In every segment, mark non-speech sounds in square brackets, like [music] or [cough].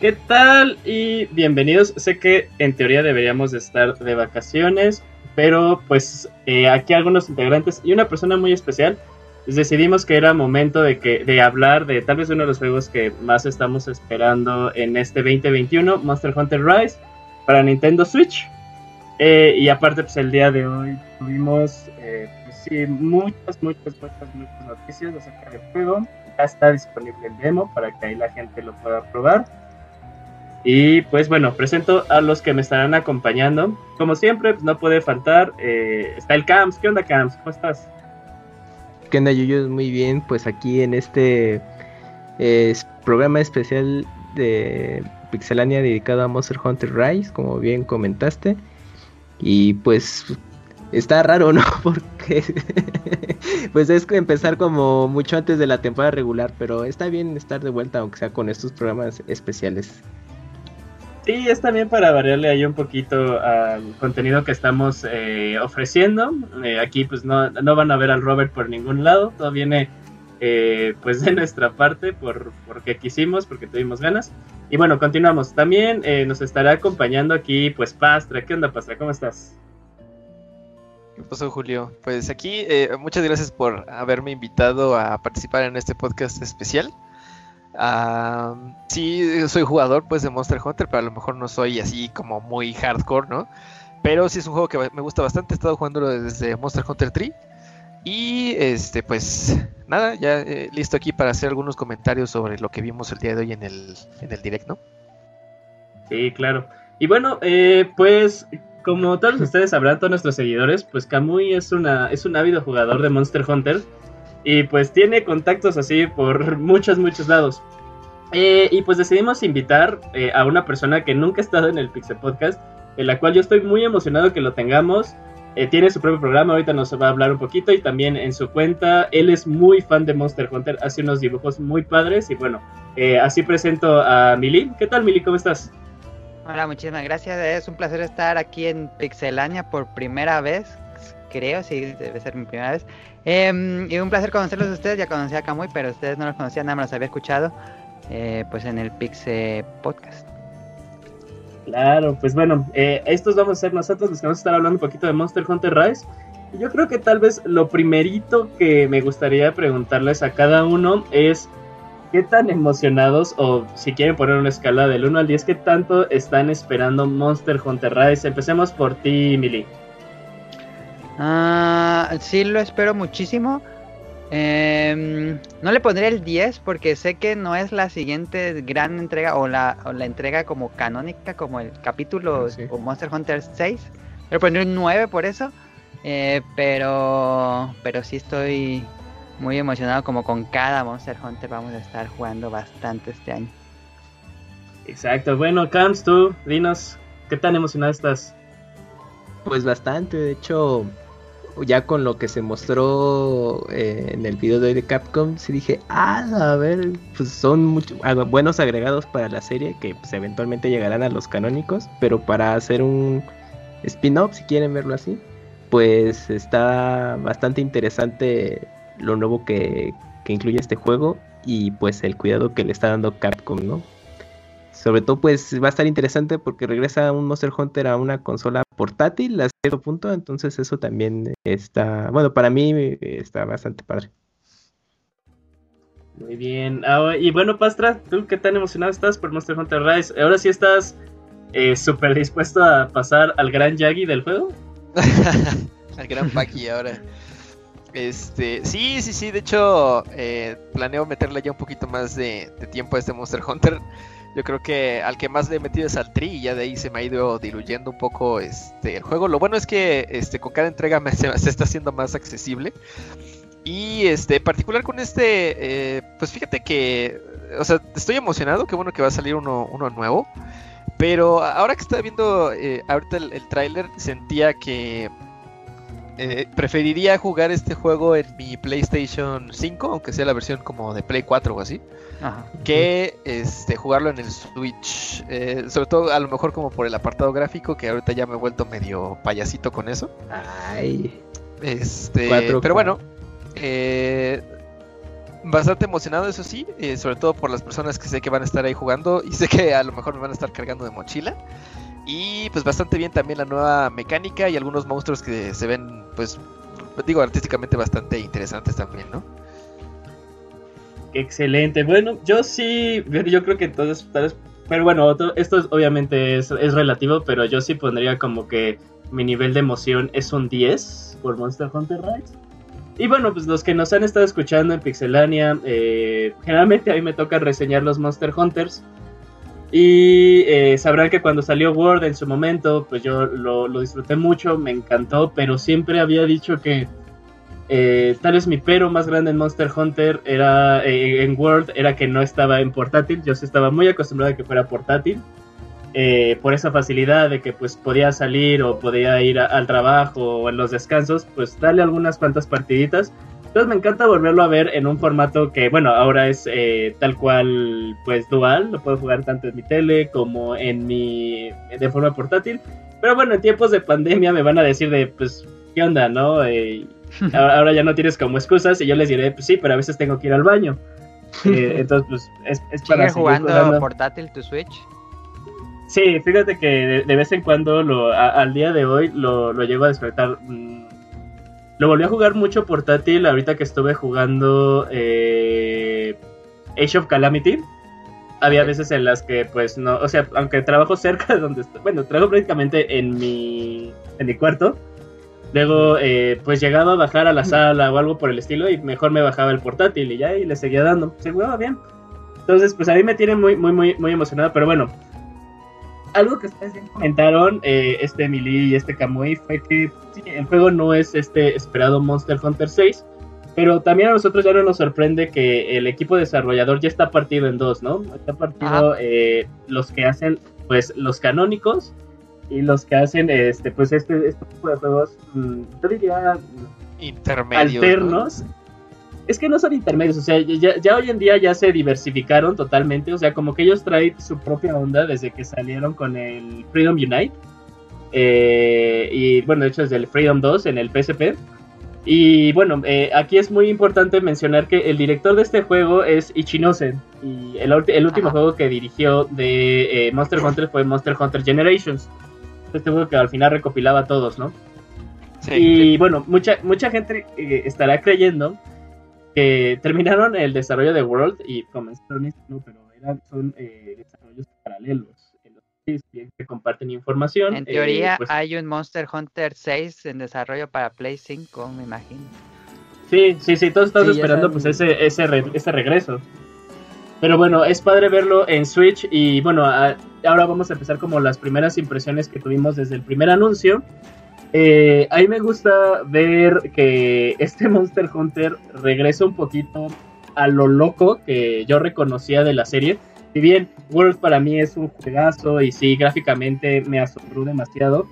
¿Qué tal? Y bienvenidos. Sé que en teoría deberíamos de estar de vacaciones, pero pues eh, aquí algunos integrantes y una persona muy especial pues, decidimos que era momento de que de hablar de tal vez uno de los juegos que más estamos esperando en este 2021, Monster Hunter Rise para Nintendo Switch. Eh, y aparte pues el día de hoy tuvimos eh, pues, sí, muchas, muchas, muchas, muchas noticias acerca del juego. Ya está disponible el demo para que ahí la gente lo pueda probar. Y pues bueno, presento a los que me estarán acompañando. Como siempre, pues, no puede faltar. Eh, está el Camps. ¿Qué onda, Camps? ¿Cómo estás? ¿Qué onda, Yuyu? Muy bien. Pues aquí en este eh, programa especial de Pixelania dedicado a Monster Hunter Rise, como bien comentaste. Y pues está raro, ¿no? [laughs] Porque [laughs] pues es empezar como mucho antes de la temporada regular, pero está bien estar de vuelta, aunque sea con estos programas especiales. Sí, es también para variarle ahí un poquito al contenido que estamos eh, ofreciendo. Eh, aquí pues no, no, van a ver al Robert por ningún lado, todo viene eh, pues de nuestra parte por, porque quisimos, porque tuvimos ganas. Y bueno, continuamos. También nos estará acompañando aquí pues Pastra. ¿Qué onda Pastra? ¿Cómo estás? ¿Qué pasó Julio? Pues aquí muchas gracias por haberme invitado a participar en este podcast especial. Uh, sí, soy jugador pues de Monster Hunter, pero a lo mejor no soy así como muy hardcore, ¿no? Pero sí es un juego que me gusta bastante, he estado jugándolo desde Monster Hunter 3. Y este, pues nada, ya eh, listo aquí para hacer algunos comentarios sobre lo que vimos el día de hoy en el, en el direct, ¿no? Sí, claro. Y bueno, eh, pues como todos ustedes sabrán, todos nuestros seguidores, pues Kamui es, una, es un ávido jugador de Monster Hunter. Y pues tiene contactos así por muchos, muchos lados. Eh, y pues decidimos invitar eh, a una persona que nunca ha estado en el Pixel Podcast, en la cual yo estoy muy emocionado que lo tengamos. Eh, tiene su propio programa, ahorita nos va a hablar un poquito y también en su cuenta. Él es muy fan de Monster Hunter, hace unos dibujos muy padres y bueno, así presento a Mili. ¿Qué tal Mili? ¿Cómo estás? Hola, muchísimas gracias. Es un placer estar aquí en Pixelania por primera vez. Creo, sí, debe ser mi primera vez. Em, y un placer conocerlos a ustedes, ya conocí a Camuy, pero ustedes no los conocían, nada más los había escuchado eh, pues en el Pixel Podcast. Claro, pues bueno, eh, estos vamos a ser nosotros los que vamos a estar hablando un poquito de Monster Hunter Rise. Yo creo que tal vez lo primerito que me gustaría preguntarles a cada uno es qué tan emocionados o si quieren poner una escala del 1 al 10, qué tanto están esperando Monster Hunter Rise. Empecemos por ti, Millie. Ah, sí, lo espero muchísimo. Em, no le pondré el 10 porque sé que no es la siguiente gran entrega o la, la entrega como canónica, como el capítulo o Monster Hunter 6. Le pondré un 9 por eso. Eh, pero, pero sí estoy muy emocionado como con cada Monster Hunter vamos a estar jugando bastante este año. Exacto, bueno, Camps, tú, dinos, ¿qué tan emocionado estás? Pues bastante, de hecho, ya con lo que se mostró eh, en el video de hoy de Capcom, sí dije, ah, a ver, pues son buenos agregados para la serie que pues, eventualmente llegarán a los canónicos, pero para hacer un spin-off, si quieren verlo así, pues está bastante interesante lo nuevo que, que incluye este juego y pues el cuidado que le está dando Capcom, ¿no? Sobre todo, pues va a estar interesante porque regresa un Monster Hunter a una consola portátil a cierto punto. Entonces, eso también está, bueno, para mí eh, está bastante padre. Muy bien. Ah, y bueno, Pastra, ¿tú qué tan emocionado estás por Monster Hunter Rise? ¿Ahora sí estás eh, súper dispuesto a pasar al gran Yagi del juego? [laughs] al gran Paki ahora. Este, sí, sí, sí. De hecho, eh, planeo meterle ya un poquito más de, de tiempo a este Monster Hunter. Yo creo que al que más le he metido es al Tri y ya de ahí se me ha ido diluyendo un poco este, el juego. Lo bueno es que este, con cada entrega [laughs] se, está haciendo más accesible. Y este, en particular con este, eh, pues fíjate que, o sea, estoy emocionado, qué bueno que va a salir uno, uno nuevo. Pero ahora que estaba viendo eh, ahorita el, el tráiler, sentía que eh, preferiría jugar este juego en mi PlayStation 5, aunque sea la versión como de Play 4 o así, que este, jugarlo en el Switch. Eh, sobre todo a lo mejor como por el apartado gráfico, que ahorita ya me he vuelto medio payasito con eso. Ay. Este, pero bueno, eh, bastante emocionado, eso sí, eh, sobre todo por las personas que sé que van a estar ahí jugando y sé que a lo mejor me van a estar cargando de mochila. Y pues bastante bien también la nueva mecánica y algunos monstruos que se ven, pues, digo, artísticamente bastante interesantes también, ¿no? Excelente. Bueno, yo sí, yo creo que entonces, pero bueno, esto obviamente es, es, relativo, pero yo sí pondría como que mi nivel de emoción es un 10 por Monster Hunter Rise. Y bueno, pues los que nos han estado escuchando en Pixelania, eh, generalmente a mí me toca reseñar los Monster Hunters. Y eh, sabrán que cuando salió World en su momento, pues yo lo, lo disfruté mucho, me encantó, pero siempre había dicho que eh, tal vez mi pero más grande en Monster Hunter era eh, en World era que no estaba en portátil. Yo sí estaba muy acostumbrado a que fuera portátil. Eh, por esa facilidad de que pues podía salir o podía ir al trabajo o en los descansos, pues darle algunas cuantas partiditas. Entonces me encanta volverlo a ver en un formato que, bueno, ahora es tal cual, pues dual, lo puedo jugar tanto en mi tele como en mi, de forma portátil. Pero bueno, en tiempos de pandemia me van a decir de, pues, ¿qué onda, no? [laughs] ahora, ya no tienes como excusas y yo les diré, pues sí, pero a veces tengo que ir al baño. [laughs] Eh, entonces, pues es, es para jugando, portátil tu Switch? Sí, fíjate que de, vez en cuando, lo, al día de hoy, lo, lo llego a despertar. Mm, lo volví a jugar mucho portátil ahorita que estuve jugando eh, Age of Calamity. Había veces en las que, pues, no, o sea, aunque trabajo cerca de donde estoy, bueno, trabajo prácticamente en mi, en mi cuarto, Luego, eh, pues llegaba a bajar a la sala o algo por el estilo y mejor me bajaba el portátil y ya y le seguía dando. Se jugaba bien. Entonces, pues a mí me tiene muy, muy, muy, muy emocionado. Pero bueno, algo que ustedes comentaron, eh, este Emily y este Kamui, fue que el juego no es este esperado Monster Hunter 6. Pero también a nosotros ya no nos sorprende que el equipo desarrollador ya está partido en dos, ¿no? Está partido eh, los que hacen, pues, los canónicos y los que hacen este pues este, este tipo de juegos mm, yo diría intermedios alternos es que no son intermedios o sea ya, hoy en día ya se diversificaron totalmente o sea como que ellos traen su propia onda desde que salieron con el Freedom Unite eh, y bueno de hecho desde el Freedom 2 en el PSP y bueno, eh, aquí es muy importante mencionar que el director de este juego es Ichinose. Y el, el último juego que dirigió de eh, Monster Hunter fue Monster Hunter Generations este juego que al final recopilaba a todos, ¿no? Sí, y bueno, mucha, mucha gente estará creyendo que terminaron el desarrollo de World y comenzaron esto, ¿no? Pero eran, son eh, desarrollos paralelos en los que se comparten información. En teoría eh, pues hay un Monster Hunter 6 en desarrollo para Play 5, me imagino. Sí, sí, sí, todos estamos esperando pues ese, ese, ese regreso. Pero bueno, es padre verlo en Switch y bueno, ahora vamos a empezar como las primeras impresiones que tuvimos desde el primer anuncio. Eh, a mí me gusta ver que este [laughs] Monster Hunter regresa un poquito a lo loco que yo reconocía de la serie. Si bien World para mí es un juegazo y sí, gráficamente me asombró demasiado,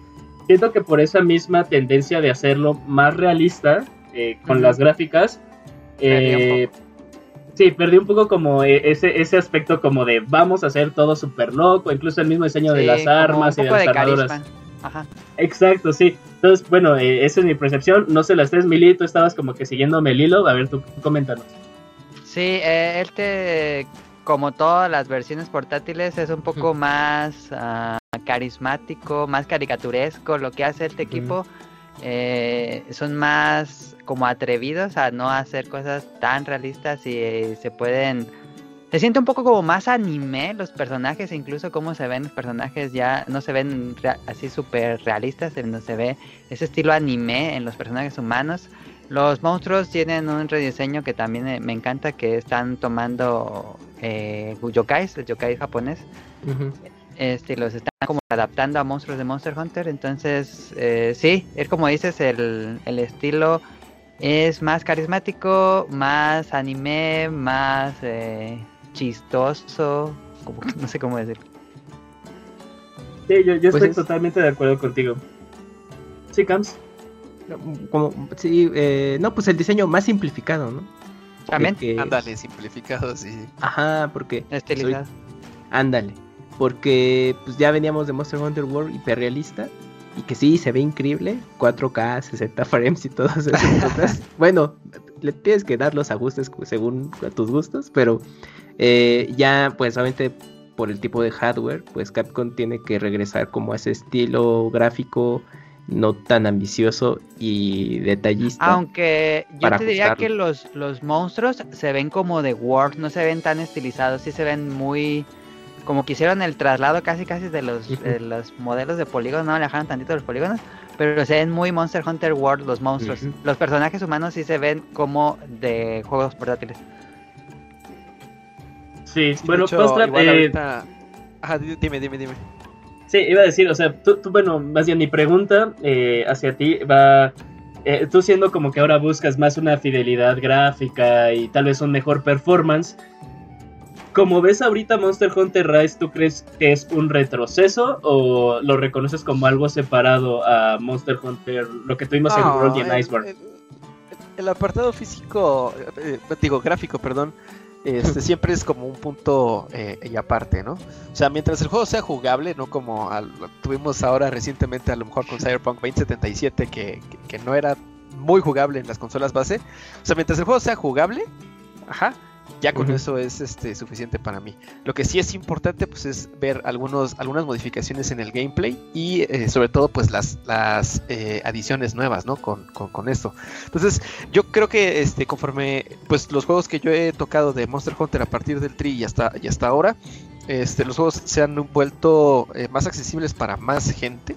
siento que por esa misma tendencia de hacerlo más realista eh, con las gráficas, eh, Sí, perdí un poco como e, ese, ese aspecto como de vamos a hacer todo súper loco, incluso el mismo diseño de las armas y de las armaduras. Ajá. Exacto, sí. Entonces, bueno, eh, esa es mi percepción. No sé, las tres mil, tú estabas como que siguiéndome el hilo. A ver, tú coméntanos. Sí, eh, este, como todas las versiones portátiles, es un poco más ah, carismático, más caricaturesco lo que hace este equipo. Eh, son más como atrevidos a no hacer cosas tan realistas y eh, se pueden... Se siente un poco como más anime los personajes, incluso cómo se ven los personajes ya no se ven así súper realistas, no se ve ese estilo anime en los personajes humanos. Los monstruos tienen un rediseño que también eh, me encanta, que están tomando eh, yokais, el yokai japonés, este, los están como adaptando a monstruos de Monster Hunter. Entonces, eh, sí, es como dices, el, estilo es más carismático, más anime, más eh, chistoso, [laughs] no sé cómo decirlo. Sí, yo, pues estoy totalmente de acuerdo contigo. Sí, Cams. Como, sí, eh, no, pues el diseño más simplificado, ¿no? También. Ándale, simplificado, sí. Ajá, porque. Estilizado. Ándale porque pues ya veníamos de Monster Hunter World hiperrealista y que sí se ve increíble, 4K, 60 frames y todas [laughs] esas cosas. bueno, le tienes que dar los ajustes según tus gustos, pero eh, ya pues obviamente por el tipo de hardware, pues Capcom tiene que regresar como a ese estilo gráfico no tan ambicioso y detallista. Aunque yo te diría que los, los monstruos se ven como de Word, no se ven tan estilizados, sí se ven muy como que hicieron el traslado casi casi de los, los modelos de polígonos, no alejaron tantito los polígonos, pero se ven muy Monster Hunter World los monstruos. Los personajes humanos sí se ven como de juegos portátiles. Sí, bueno, eh, dime, dime, dime. Sí, iba a decir, o sea, tú, bueno, más bien mi pregunta eh, hacia ti va, eh, tú siendo como que ahora buscas más una fidelidad gráfica y tal vez un mejor performance, como ves ahorita Monster Hunter Rise, ¿tú crees que es un retroceso o lo reconoces como algo separado a Monster Hunter, lo que tuvimos en World y Iceborne? El, apartado físico, eh, digo gráfico, perdón, este, [laughs] siempre es como un punto eh, y aparte, ¿no? O sea, mientras el juego sea jugable, no como tuvimos ahora recientemente a lo mejor con Cyberpunk 2077 que, que, no era muy jugable en las consolas base. O sea, mientras el juego sea jugable, ajá, ya con eso es este, suficiente para mí. Lo que sí es importante pues es ver algunos, algunas modificaciones en el gameplay y eh, sobre todo pues las, las eh, adiciones nuevas, ¿no? Con, con, esto. Entonces yo creo que este, conforme pues los juegos que yo he tocado de Monster Hunter a partir del Tri y hasta, y hasta ahora, este, los juegos se han vuelto eh, más accesibles para más gente.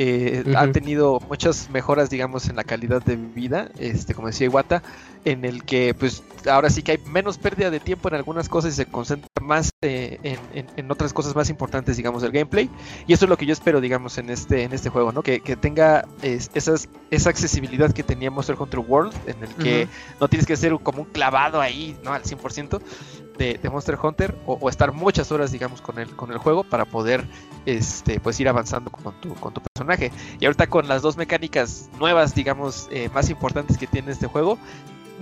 Eh, Han tenido muchas mejoras, digamos, en la calidad de vida, este, como decía Iwata, en el que, pues, ahora sí que hay menos pérdida de tiempo en algunas cosas y se concentra más eh, en, otras cosas más importantes, digamos, del gameplay. Y eso es lo que yo espero, digamos, en este, en este juego, ¿no? Que, tenga esas, esa accesibilidad que tenía Monster Hunter World, en el que no tienes que ser como un clavado ahí, ¿no? Al 100%, de, Monster Hunter o, estar muchas horas, digamos, con el, con el juego para poder este, pues ir avanzando con tu, con tu personaje. Y ahorita con las dos mecánicas nuevas, digamos, eh, más importantes que tiene este juego,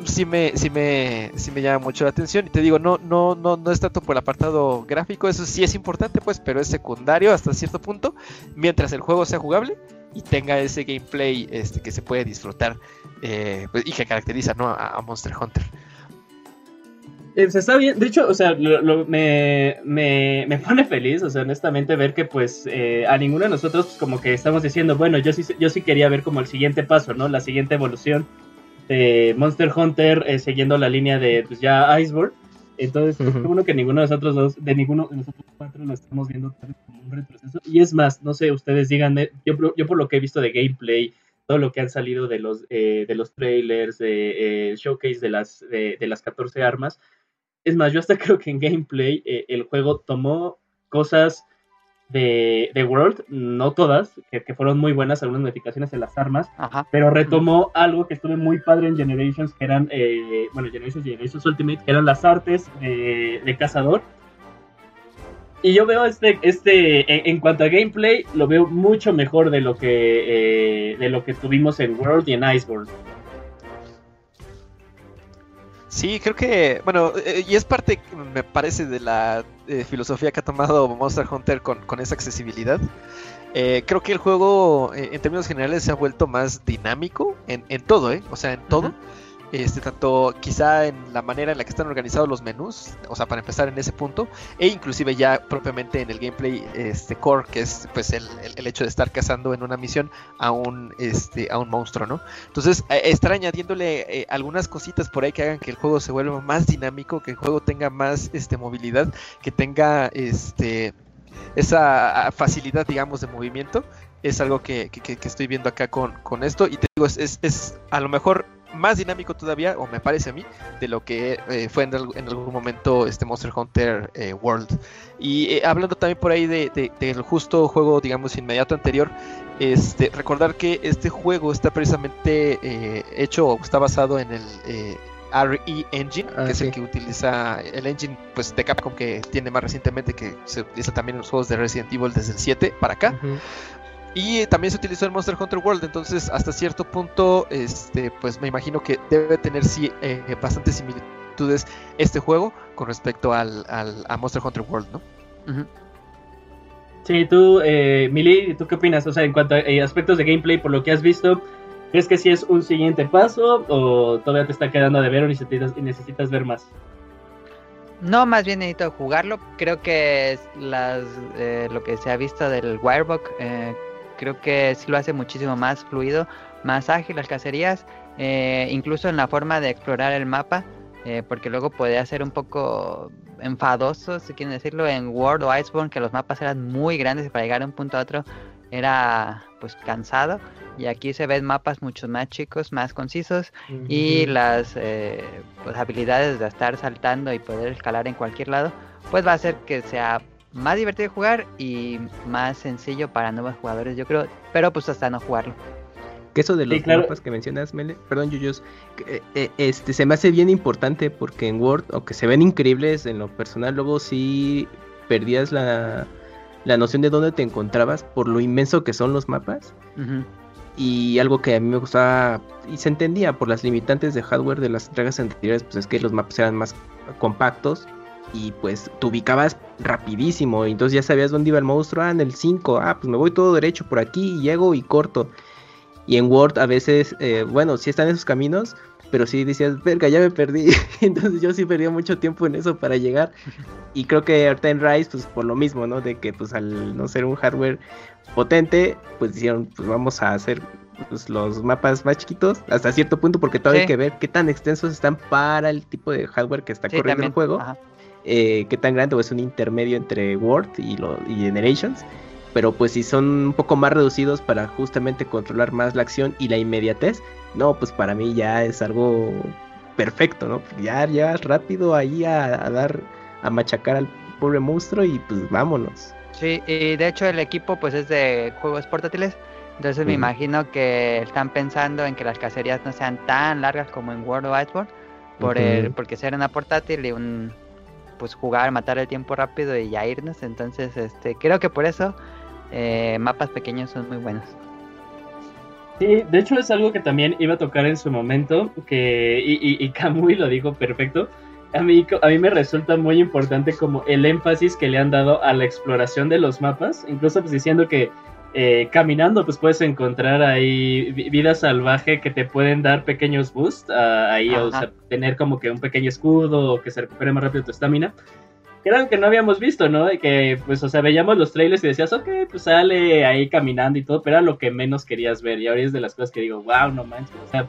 sí me, sí me, sí me llama mucho la atención. Y te digo, no, no, no, no es tanto por el apartado gráfico, eso sí es importante, pues, pero es secundario hasta cierto punto, mientras el juego sea jugable y tenga ese gameplay este, que se puede disfrutar eh, pues, y que caracteriza ¿no? a Monster Hunter. Eh, se está bien, de hecho, o sea, me, me, pone feliz, o sea, honestamente, ver que pues eh, a ninguno de nosotros pues, como que estamos diciendo, bueno, yo sí, yo sí quería ver como el siguiente paso, ¿no? La siguiente evolución de Monster Hunter eh, siguiendo la línea de pues ya Iceborne. Entonces, uh -huh. que ninguno de nosotros dos, de ninguno de nosotros cuatro lo estamos viendo como un retroceso. Y es más, no sé, ustedes díganme, yo, yo por lo que he visto de gameplay, todo lo que han salido de los, de los trailers, de showcase de las, de, de las 14 armas, es más, yo hasta [laughs] creo que en gameplay eh, el juego tomó cosas de, de World, no todas, que, fueron muy buenas, algunas modificaciones en las armas, pero retomó algo que estuve muy padre en Generations, que eran, eh, bueno, Generations y Generations Ultimate, que eran las artes de, cazador. Y yo veo este, este, en, cuanto a gameplay, lo veo mucho mejor de lo que, eh, de lo que tuvimos en World y en Iceborne. Sí, creo que, bueno, eh, y es parte, me parece, de la eh, filosofía que ha tomado Monster Hunter con, esa accesibilidad. Eh, creo que el juego, en términos generales, se ha vuelto más dinámico en, todo, ¿eh? O sea, en todo. Este, tanto quizá en la manera en la que están organizados los menús, o sea, para empezar en ese punto, e inclusive ya propiamente en el gameplay este, core, que es pues el, hecho de estar cazando en una misión a un, este, a un monstruo, ¿no? Entonces, eh, estar añadiéndole eh, algunas cositas por ahí que hagan que el juego se vuelva más dinámico, que el juego tenga más este, movilidad, que tenga este, esa facilidad, digamos, de movimiento, es algo que, estoy viendo acá con, con esto. Y te digo, es, es a lo mejor más dinámico todavía, o me parece a mí, de lo que eh, fue en, algún momento este Monster Hunter eh, World. Y eh, hablando también por ahí de, del justo juego, digamos, inmediato anterior, este, recordar que este juego está precisamente hecho o está basado en el RE Engine, que es el ah, que utiliza el engine pues, de Capcom que tiene más recientemente, que se utiliza también en los juegos de Resident Evil desde el 7 para acá. Y también se utilizó en Monster Hunter World, entonces hasta cierto punto, este, pues me imagino que debe tener sí eh, bastantes similitudes este juego con respecto al, a Monster Hunter World, ¿no? Sí, tú, eh, Mili, ¿tú qué opinas? O sea, en cuanto a eh, aspectos de gameplay, por lo que has visto, ¿Crees que sí es un siguiente paso o todavía te está quedando de ver o necesitas, necesitas ver más? No, más bien necesito jugarlo. Creo que las, eh, lo que se ha visto del Wirebook, eh, creo que sí lo hace muchísimo más fluido, más ágil las cacerías, eh, incluso en la forma de explorar el mapa, porque luego podía ser un poco enfadoso, si quieren decirlo, en World o Iceborne, que los mapas eran muy grandes y para llegar de un punto a otro era pues cansado. Y aquí se ven mapas mucho más chicos, más concisos y las eh, pues, habilidades de estar saltando y poder escalar en cualquier lado, pues va a hacer que sea más divertido de jugar y más sencillo para nuevos jugadores, yo creo, pero pues hasta no jugarlo. Que eso de los mapas que mencionas, Mele, perdón, Yuyos, eh, eh, este se me hace bien importante porque en Word, aunque se ven increíbles en lo personal, luego sí perdías la, la noción de dónde te encontrabas por lo inmenso que son los mapas. Y algo que a mí me gustaba y se entendía por las limitantes de hardware de las entregas anteriores, pues es que los mapas eran más compactos y pues te ubicabas rapidísimo. Y entonces ya sabías dónde iba el monstruo. Ah, en el 5, ah, pues me voy todo derecho por aquí y llego y corto. Y en Word a veces, eh, bueno, sí están esos caminos, pero sí decías, verga, ya me perdí. [laughs] Entonces yo sí perdí mucho tiempo en eso para llegar. Y creo que ahorita en Rise, pues por lo mismo, ¿no? De que pues al no ser un hardware potente, pues dijeron, pues vamos a hacer pues, los mapas más chiquitos hasta cierto punto, porque todavía hay que ver qué tan extensos están para el tipo de hardware que está corriendo el juego. Eh, qué tan grande o es un intermedio entre Word y, lo, y Generations pero pues si son un poco más reducidos para justamente controlar más la acción y la inmediatez, no, pues para mí ya es algo perfecto, ¿no? Ya llevas rápido ahí a, dar, a machacar al pobre monstruo y pues vámonos. Sí, y de hecho el equipo pues es de juegos portátiles, entonces me imagino que están pensando en que las cacerías no sean tan largas como en World of Iceborne, por el, porque ser una portátil y un pues jugar, matar el tiempo rápido y ya irnos, entonces este creo que por eso eh, mapas pequeños son muy buenos. Sí, de hecho es algo que también iba a tocar en su momento, que, y, y, Kamui [laughs] lo dijo perfecto. A mí, a mí me resulta muy importante como el énfasis que le han dado a la exploración de los mapas, incluso pues diciendo que eh, caminando pues puedes encontrar ahí vida salvaje que te pueden dar pequeños boosts, ah, ahí o sea, tener como que un pequeño escudo o que se recupere más rápido tu estamina que era algo que no habíamos visto, ¿no? Y que, pues, o sea, veíamos los trailers y decías, ok, pues sale ahí caminando y todo, pero era lo que menos querías ver. Y ahora es de las cosas que digo, wow, no manches, o sea,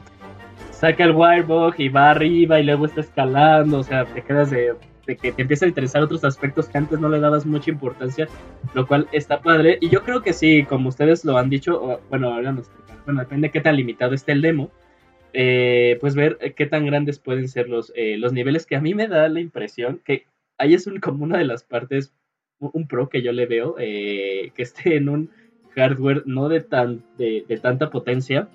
saca el Wirebug y va arriba y luego está escalando, o sea, te quedas de, de que te empieza a interesar otros aspectos que antes no le dabas mucha importancia, lo cual está padre. Y yo creo que sí, como ustedes lo han dicho, bueno, ahora nos, bueno, depende de qué tan limitado esté el demo. Eh, pues ver qué tan grandes pueden ser los, eh, los niveles que a mí me da la impresión que ahí es un, como una de las partes, un pro que yo le veo, eh, que esté en un hardware no de, tan, de, tanta potencia,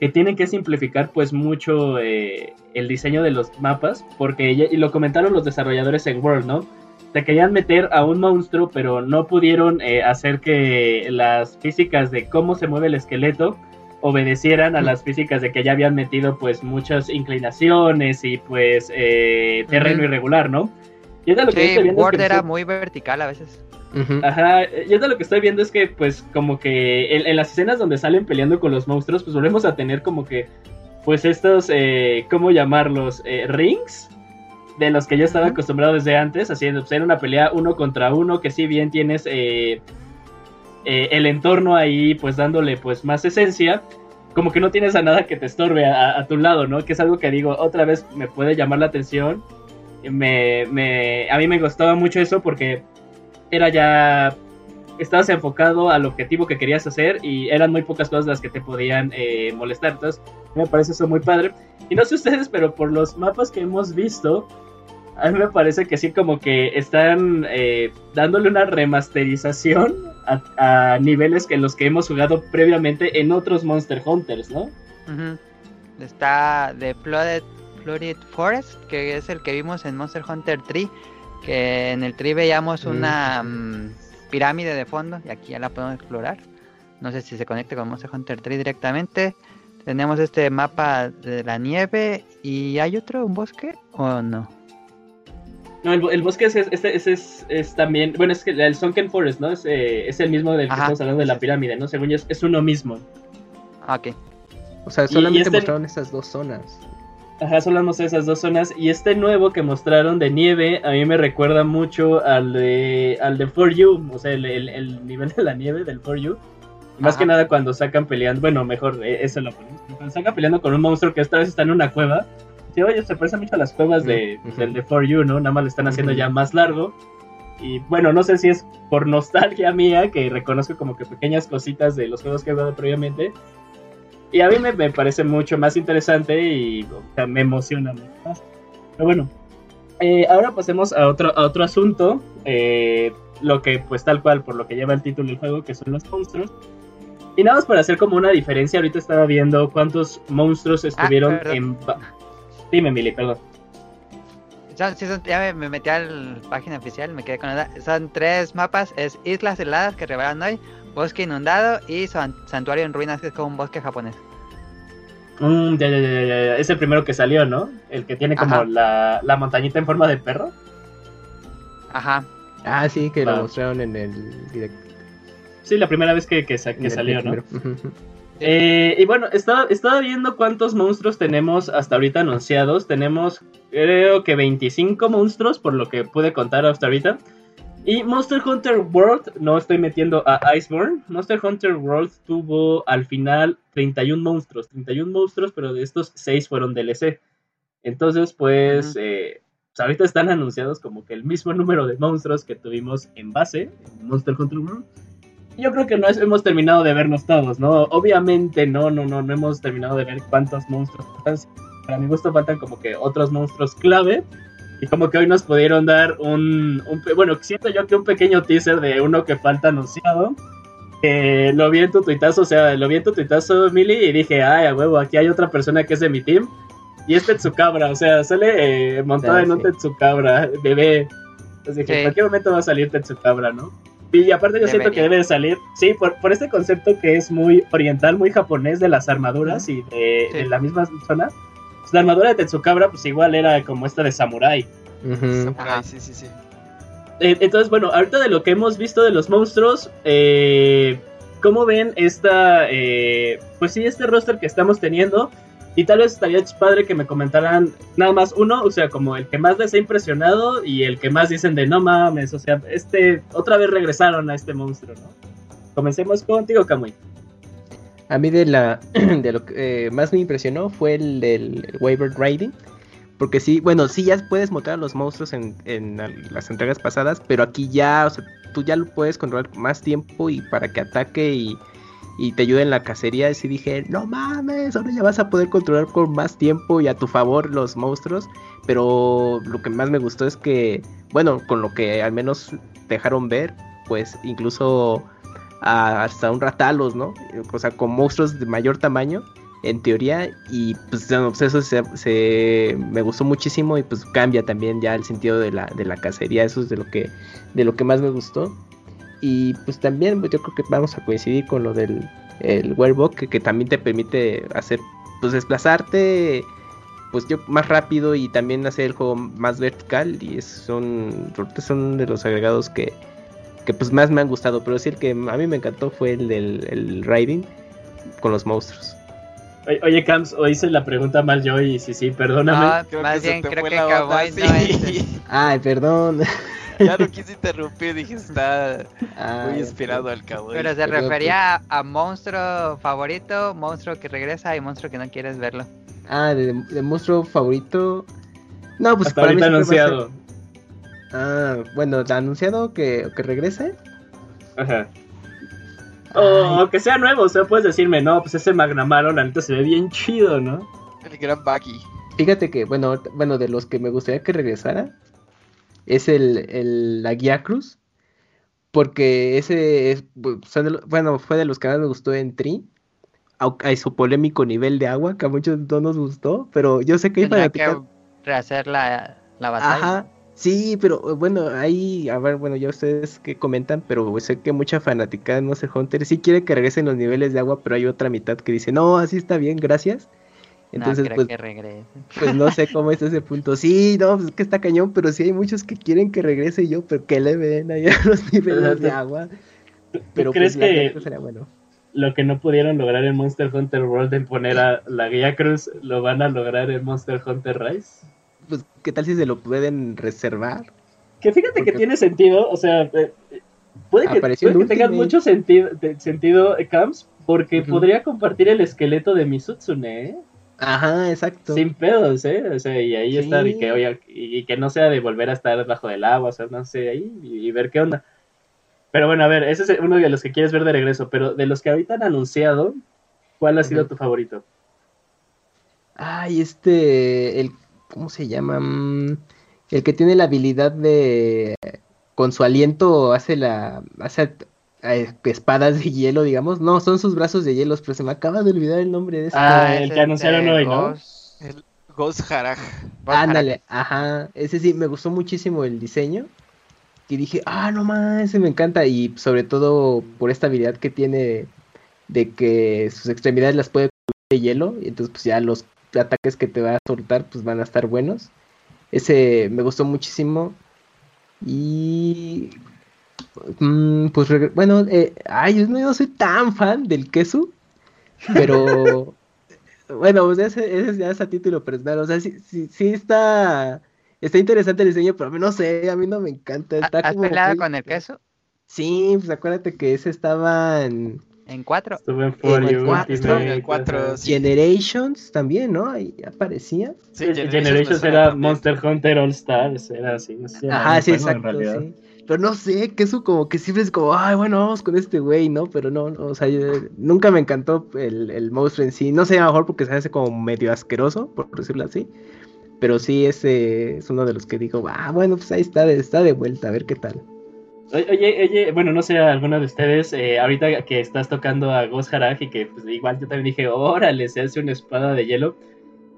que tienen que simplificar pues mucho eh, el diseño de los mapas, porque, y lo comentaron los desarrolladores en World, ¿no? Te querían meter a un monstruo, pero no pudieron eh, hacer que las físicas de cómo se mueve el esqueleto obedecieran a las físicas de que ya habían metido pues muchas inclinaciones y pues terreno irregular, ¿no? Y es lo que. Word era muy vertical a veces. Ajá, y es de lo que estoy viendo es que, pues, como que en, las escenas donde salen peleando con los monstruos, pues volvemos a tener como que, pues, estos, eh, ¿cómo llamarlos? Eh, rings, de los que yo estaba acostumbrado desde antes, haciendo pues, una pelea uno contra uno, que si bien tienes eh, eh, el entorno ahí, pues, dándole, pues, más esencia, como que no tienes a nada que te estorbe a, a tu lado, ¿no? Que es algo que digo, otra vez me puede llamar la atención me, me, a mí me gustaba mucho eso porque era ya estabas enfocado al objetivo que querías hacer y eran muy pocas cosas las que te podían eh, molestar. Entonces, me parece eso muy padre. Y no sé ustedes, pero por los mapas que hemos visto, a mí me parece que sí, como que están eh, dándole una remasterización a, niveles que los que hemos jugado previamente en otros Monster Hunters, ¿no? Está de Flooded Forest, que es el que vimos en Monster Hunter 3, que en el 3 veíamos una mm, pirámide de fondo y aquí ya la podemos explorar. No sé si se conecta con Monster Hunter 3 directamente. Tenemos este mapa de la nieve y hay otro, un bosque o no. No, el, bosque es, es, también, bueno, es que el Sunken Forest, ¿no? Es, eh, el mismo del que estamos hablando de la pirámide, ¿no? Según yo, es, uno mismo. Ah, ok. O sea, Y- y solamente este- mostraron esas dos zonas. Ajá, solo mostré esas dos zonas. Y este nuevo que mostraron de nieve, a mí me recuerda mucho al de al de For You. O sea, el, el- el nivel de la nieve del For You. Más Ajá. que nada cuando sacan peleando. Bueno, mejor, eh, eso lo ponemos. Cuando sacan peleando con un monstruo que esta vez está en una cueva. Sí, oye, se parece mucho a las cuevas de, Ujú. del de For You, ¿no? Nada más le están haciendo ya más largo. Y bueno, no sé si es por nostalgia mía, que reconozco como que pequeñas cositas de los juegos que he jugado previamente. Y a mí me, me parece mucho más interesante y o sea, me emociona mucho más. Pero bueno, eh, ahora pasemos a otro, a otro asunto. eh, lo que, pues tal cual, por lo que lleva el título del juego, que son los monstruos. Y nada más para hacer como una diferencia, ahorita estaba viendo cuántos monstruos estuvieron perdón. en... Dime, Mili, perdón. Son- sí, son- ya me, me metí a la página oficial, me quedé con la... Son tres mapas, es Islas Heladas que revelaron hoy, Bosque Inundado y San- Santuario en Ruinas, que es como un bosque japonés. Mm, ya, ya, ya. Es el primero que salió, ¿no? El que tiene como la, la montañita en forma de perro. Ajá. Ah, sí, que Va. lo mostraron en el directo. Sí, la primera vez que, que, sa- salió, ¿no? Eh, y bueno, estaba, estaba viendo cuántos monstruos tenemos hasta ahorita anunciados. Tenemos, creo que 25 monstruos, por lo que pude contar hasta ahorita. Y Monster Hunter World, no estoy metiendo a Iceborne. Monster Hunter World tuvo al final 31 monstruos. 31 monstruos, pero de estos 6 fueron DLC. Entonces, pues, Ujú. eh, pues ahorita están anunciados como que el mismo número de monstruos que tuvimos en base en Monster Hunter World. Yo creo que no es- hemos terminado de vernos todos, ¿no? Obviamente no, no, no, no hemos terminado de ver cuántos monstruos. Para mi gusto faltan como que otros monstruos clave. Y como que hoy nos pudieron dar un, un bueno, siento yo que un pequeño teaser de uno que falta anunciado. Que lo vi en tu tuitazo, o sea, lo vi en tu tuitazo, Mili, y dije, ay, a huevo, aquí hay otra persona que es de mi team. Y es Tetsukabra, o sea, sale eh, montado Ah, en un sí. Tetsukabra, bebé. Entonces dije, Sí. en cualquier momento va a salir Tetsukabra, ¿no? Y aparte yo siento que debe de salir, sí, por, por este concepto que es muy oriental, muy japonés de las armaduras y de, Sí. de la misma zona. Pues la armadura de Tetsukabra pues igual era como esta de samurai. Ujú. Samurai, Ajá. sí, sí, sí. Eh, entonces, bueno, ahorita de lo que hemos visto de los monstruos, eh, ¿cómo ven esta, eh, pues sí, este roster que estamos teniendo? Y tal vez estaría padre que me comentaran nada más uno, o sea, como el que más les ha impresionado y el que más dicen de no mames, o sea, este, otra vez regresaron a este monstruo, ¿no? Comencemos contigo, Kamui. A mí de la [clears throat] de lo que eh, más me impresionó fue el del Waiver Riding. Porque sí, bueno, sí ya puedes montar a los monstruos en, en las entregas pasadas, pero aquí ya, o sea, tú ya lo puedes controlar más tiempo y para que ataque y, y te ayude en la cacería. Y sí dije, no mames, ahora ya vas a poder controlar con más tiempo y a tu favor los monstruos. Pero lo que más me gustó es que, bueno, con lo que al menos dejaron ver, pues incluso hasta un ratalos, ¿no? O sea, con monstruos de mayor tamaño, en teoría, y pues no, pues, eso se, me gustó muchísimo y pues cambia también ya el sentido de la, de la cacería, eso es de lo que, de lo que más me gustó. Y pues también pues, yo creo que vamos a coincidir con lo del el que, que también te permite hacer, pues desplazarte pues yo más rápido y también hacer el juego más vertical y es, son, son de los agregados que, que pues más me han gustado, pero sí el que a mí me encantó fue el del el riding con los monstruos. Oye, Cams, o hice la pregunta mal yo y sí, sí, perdóname. No, Creo más que se bien creo que sí. no es... [laughs] Ay, perdón. [laughs] Ya no quise interrumpir, dije, está Ay, muy inspirado al cowboy. Pero se refería a, a monstruo favorito, monstruo que regresa y monstruo que no quieres verlo. Ah, de, de monstruo favorito. No, pues Hasta para mí ahorita siempre va a ser- anunciado. Ah, bueno, anunciado que, que regrese. Ajá. O Ay, que sea nuevo, o sea, puedes decirme, no, pues ese Magnamaro, la neta se ve bien chido, ¿no? El gran Bucky. Fíjate que, bueno, bueno, de los que me gustaría que regresara es el, el la guía cruz. Porque ese es, bueno, fue de los que más me gustó en Tri. Aunque hay su polémico nivel de agua, que a muchos no nos gustó, pero yo sé que hay Tendrá que rehacer la, la batalla. Ajá, sí, pero eh, bueno, ahí, a ver, bueno, ya ustedes que comentan, pero sé que mucha fanática de Monster Hunter sí quiere que regresen los niveles de agua, pero hay otra mitad que dice, no, así está bien, gracias. No Entonces, creo pues, que regrese. pues no sé cómo es ese punto. Sí, no, pues es que está cañón, pero sí hay muchos que quieren que regrese yo, pero que le ven allá [laughs] los niveles de agua. Pero crees pues, que- neta sería bueno. lo que no pudieron lograr en Monster Hunter World en poner a la guía Cruz, lo van a lograr en Monster Hunter Rise. Pues, ¿qué tal si se lo pueden reservar? Que fíjate que tiene sentido, o sea, eh, puede que, puede que tenga mucho sentido, de- sentido eh, Camps, porque podría compartir el esqueleto de Mizutsune, ¿eh? Ajá, exacto. Sin pedos, ¿eh? O sea, y ahí Sí. estar, y que, oye, y, que no sea de volver a estar bajo del agua, o sea, no sé, ahí, y, y ver qué onda. Pero bueno, a ver, ese es uno de los que quieres ver de regreso, pero de los que ahorita han anunciado, ¿cuál ha sido tu favorito? Ay, este, el, ¿cómo se llama? Mm, El que tiene la habilidad de, con su aliento hace la, hace eh, espadas de hielo, digamos. No, son sus brazos de hielo, pero se me acaba de olvidar el nombre de este. Ah, es el que anunciaron de hoy, ¿no? Ghost- El Ghost Harag. Ghost Ándale, ajá, ese sí, me gustó muchísimo el diseño. Y dije, ah, no más, ese me encanta. Y sobre todo por esta habilidad que tiene de que sus extremidades las puede cubrir de hielo. Y entonces, pues ya los ataques que te va a soltar, pues van a estar buenos. Ese me gustó muchísimo. Y. mm, pues bueno, eh, ay, yo no, soy tan fan del queso. Pero. [laughs] Bueno, pues ese, ese ya es a título personal. O sea, sí, sí, sí está. Está interesante el diseño, pero a mí no sé, a mí no me encanta. Está ¿Has como peleado muy- con el queso? Sí, pues acuérdate que ese estaba en En cuatro. Estuve en For el You cuatro, Ultimate, en el cuatro, ajá. Sí. Generations también, ¿no? Ahí aparecía. Sí, Generations, era también. Monster Hunter All Stars, era así. no sé, Ajá, sí, exacto, sí. Pero no sé, que eso como que siempre es como, ay, bueno, vamos con este güey, ¿no? Pero no, no, o sea, yo- nunca me encantó el, el monstruo en sí. No sé, a lo mejor porque se hace como medio asqueroso, por decirlo así. Pero sí, ese es uno de los que digo, ah, bueno, pues ahí está, está de vuelta, a ver qué tal. Oye, oye, bueno, no sé, alguno de ustedes, eh, ahorita que estás tocando a Ghost Harag y que pues, igual yo también dije, órale, se hace una espada de hielo.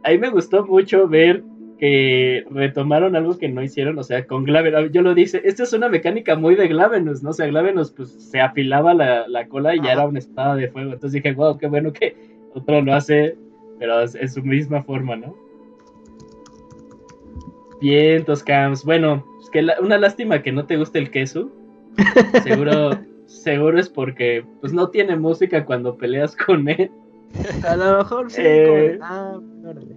A mí me gustó mucho ver que retomaron algo que no hicieron, o sea, con Glavenus. Yo lo dice, esta es una mecánica muy de Glavenus, ¿no? O sea, Glavenus pues se afilaba la, la cola y ya era una espada de fuego. Entonces dije, wow, qué bueno que otro lo hace, pero es- en su misma forma, ¿no? Bien, Toscams. Bueno, es que la- una lástima que no te guste el queso. Seguro, seguro es porque pues no tiene música cuando peleas con él. A lo mejor sí, Eh, como, ah, órale.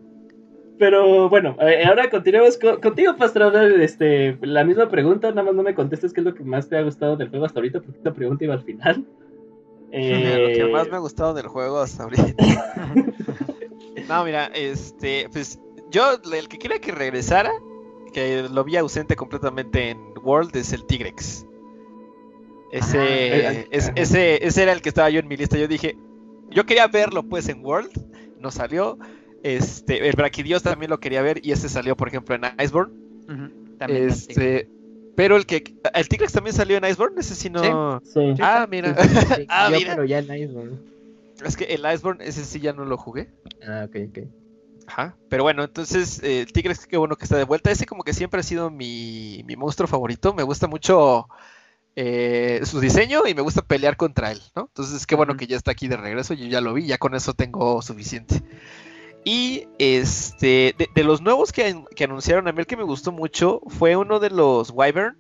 Pero bueno, eh, ahora continuemos co- contigo, Pastrana. Este, la misma pregunta, nada más no me contestes qué es lo que más te ha gustado del juego hasta ahorita, porque esta pregunta iba al final. Eh, [laughs] Lo que más me ha gustado del juego hasta ahorita. [laughs] no, mira, este, pues yo el que quería que regresara, que lo vi ausente completamente en World, es el Tigrex. Ese, Ah, es- ese, ese era el que estaba yo en mi lista. Yo dije, yo quería verlo pues en World, no salió. Este, el Braquidios también lo quería ver y ese salió, por ejemplo, en Iceborne. También. Este, pero el que el Tigrex también salió en Iceborne, ese sí no. sí. Ah, mira. Sí, [laughs] ah, yo, mira. pero ya en Iceborne. Es que el Iceborne, ese sí ya no lo jugué. Ah, ok, ok. Ajá. Pero bueno, entonces eh, el Tigrex, qué bueno que está de vuelta. Ese como que siempre ha sido mi, mi monstruo favorito. Me gusta mucho eh, su diseño y me gusta pelear contra él, ¿no? Entonces qué bueno que ya está aquí de regreso. Yo ya lo vi, ya con eso tengo suficiente. Y este, de, de los nuevos que, an- que anunciaron, a mí el que me gustó mucho fue uno de los Wyvern,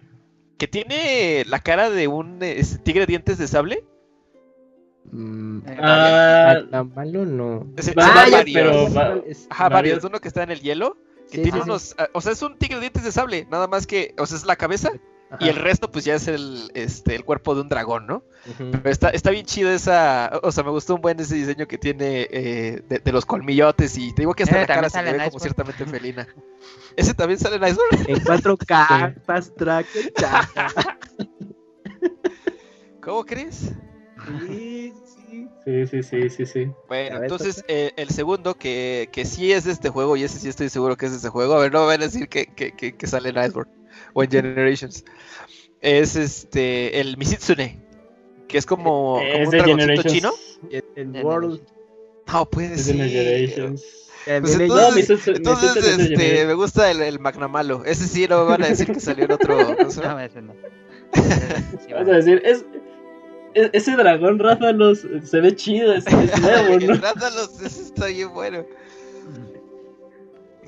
que tiene la cara de un este, tigre de dientes de sable. Mm, Eh, Ah, ¿Tan malo no? Ese- Va- son varios, varios. pero va- Es- Ajá, varios. varios. Uno que está en el hielo, que Sí, tiene sí, sí. unos, ah, o sea, es un tigre de dientes de sable, nada más que, o sea, es la cabeza y el resto pues ya es el, este, el cuerpo de un dragón, ¿no? Pero está, está bien chido esa, o sea, me gustó un buen ese diseño que tiene eh, de, de los colmillotes y te digo que hasta Eh, la cara se ve como Iceborne. ciertamente felina. ¿Ese también sale en Iceborne? En 4K, fast track. ¿Cómo crees? Sí, sí. Sí, sí, sí. Bueno, ver, entonces eh, el segundo que, que sí es de este juego, y ese sí estoy seguro que es de este juego, a ver, no me van a decir que, que, que, que sale en Iceborne o en Generations, es este, el Misitsune, que es como, como es un dragoncito chino. En, en En World. No, puede ser. También Pues hay- No, entonces, entonces, este, me gusta el, el Magnamalo. Ese sí no me van a decir que salió en otro. No, ese no. [laughs] Ese sí va. Vamos a decir, es, ese dragón Ráfalos se ve chido, es, es [laughs] nuevo, ¿no? El Rathalos, ese está bien bueno.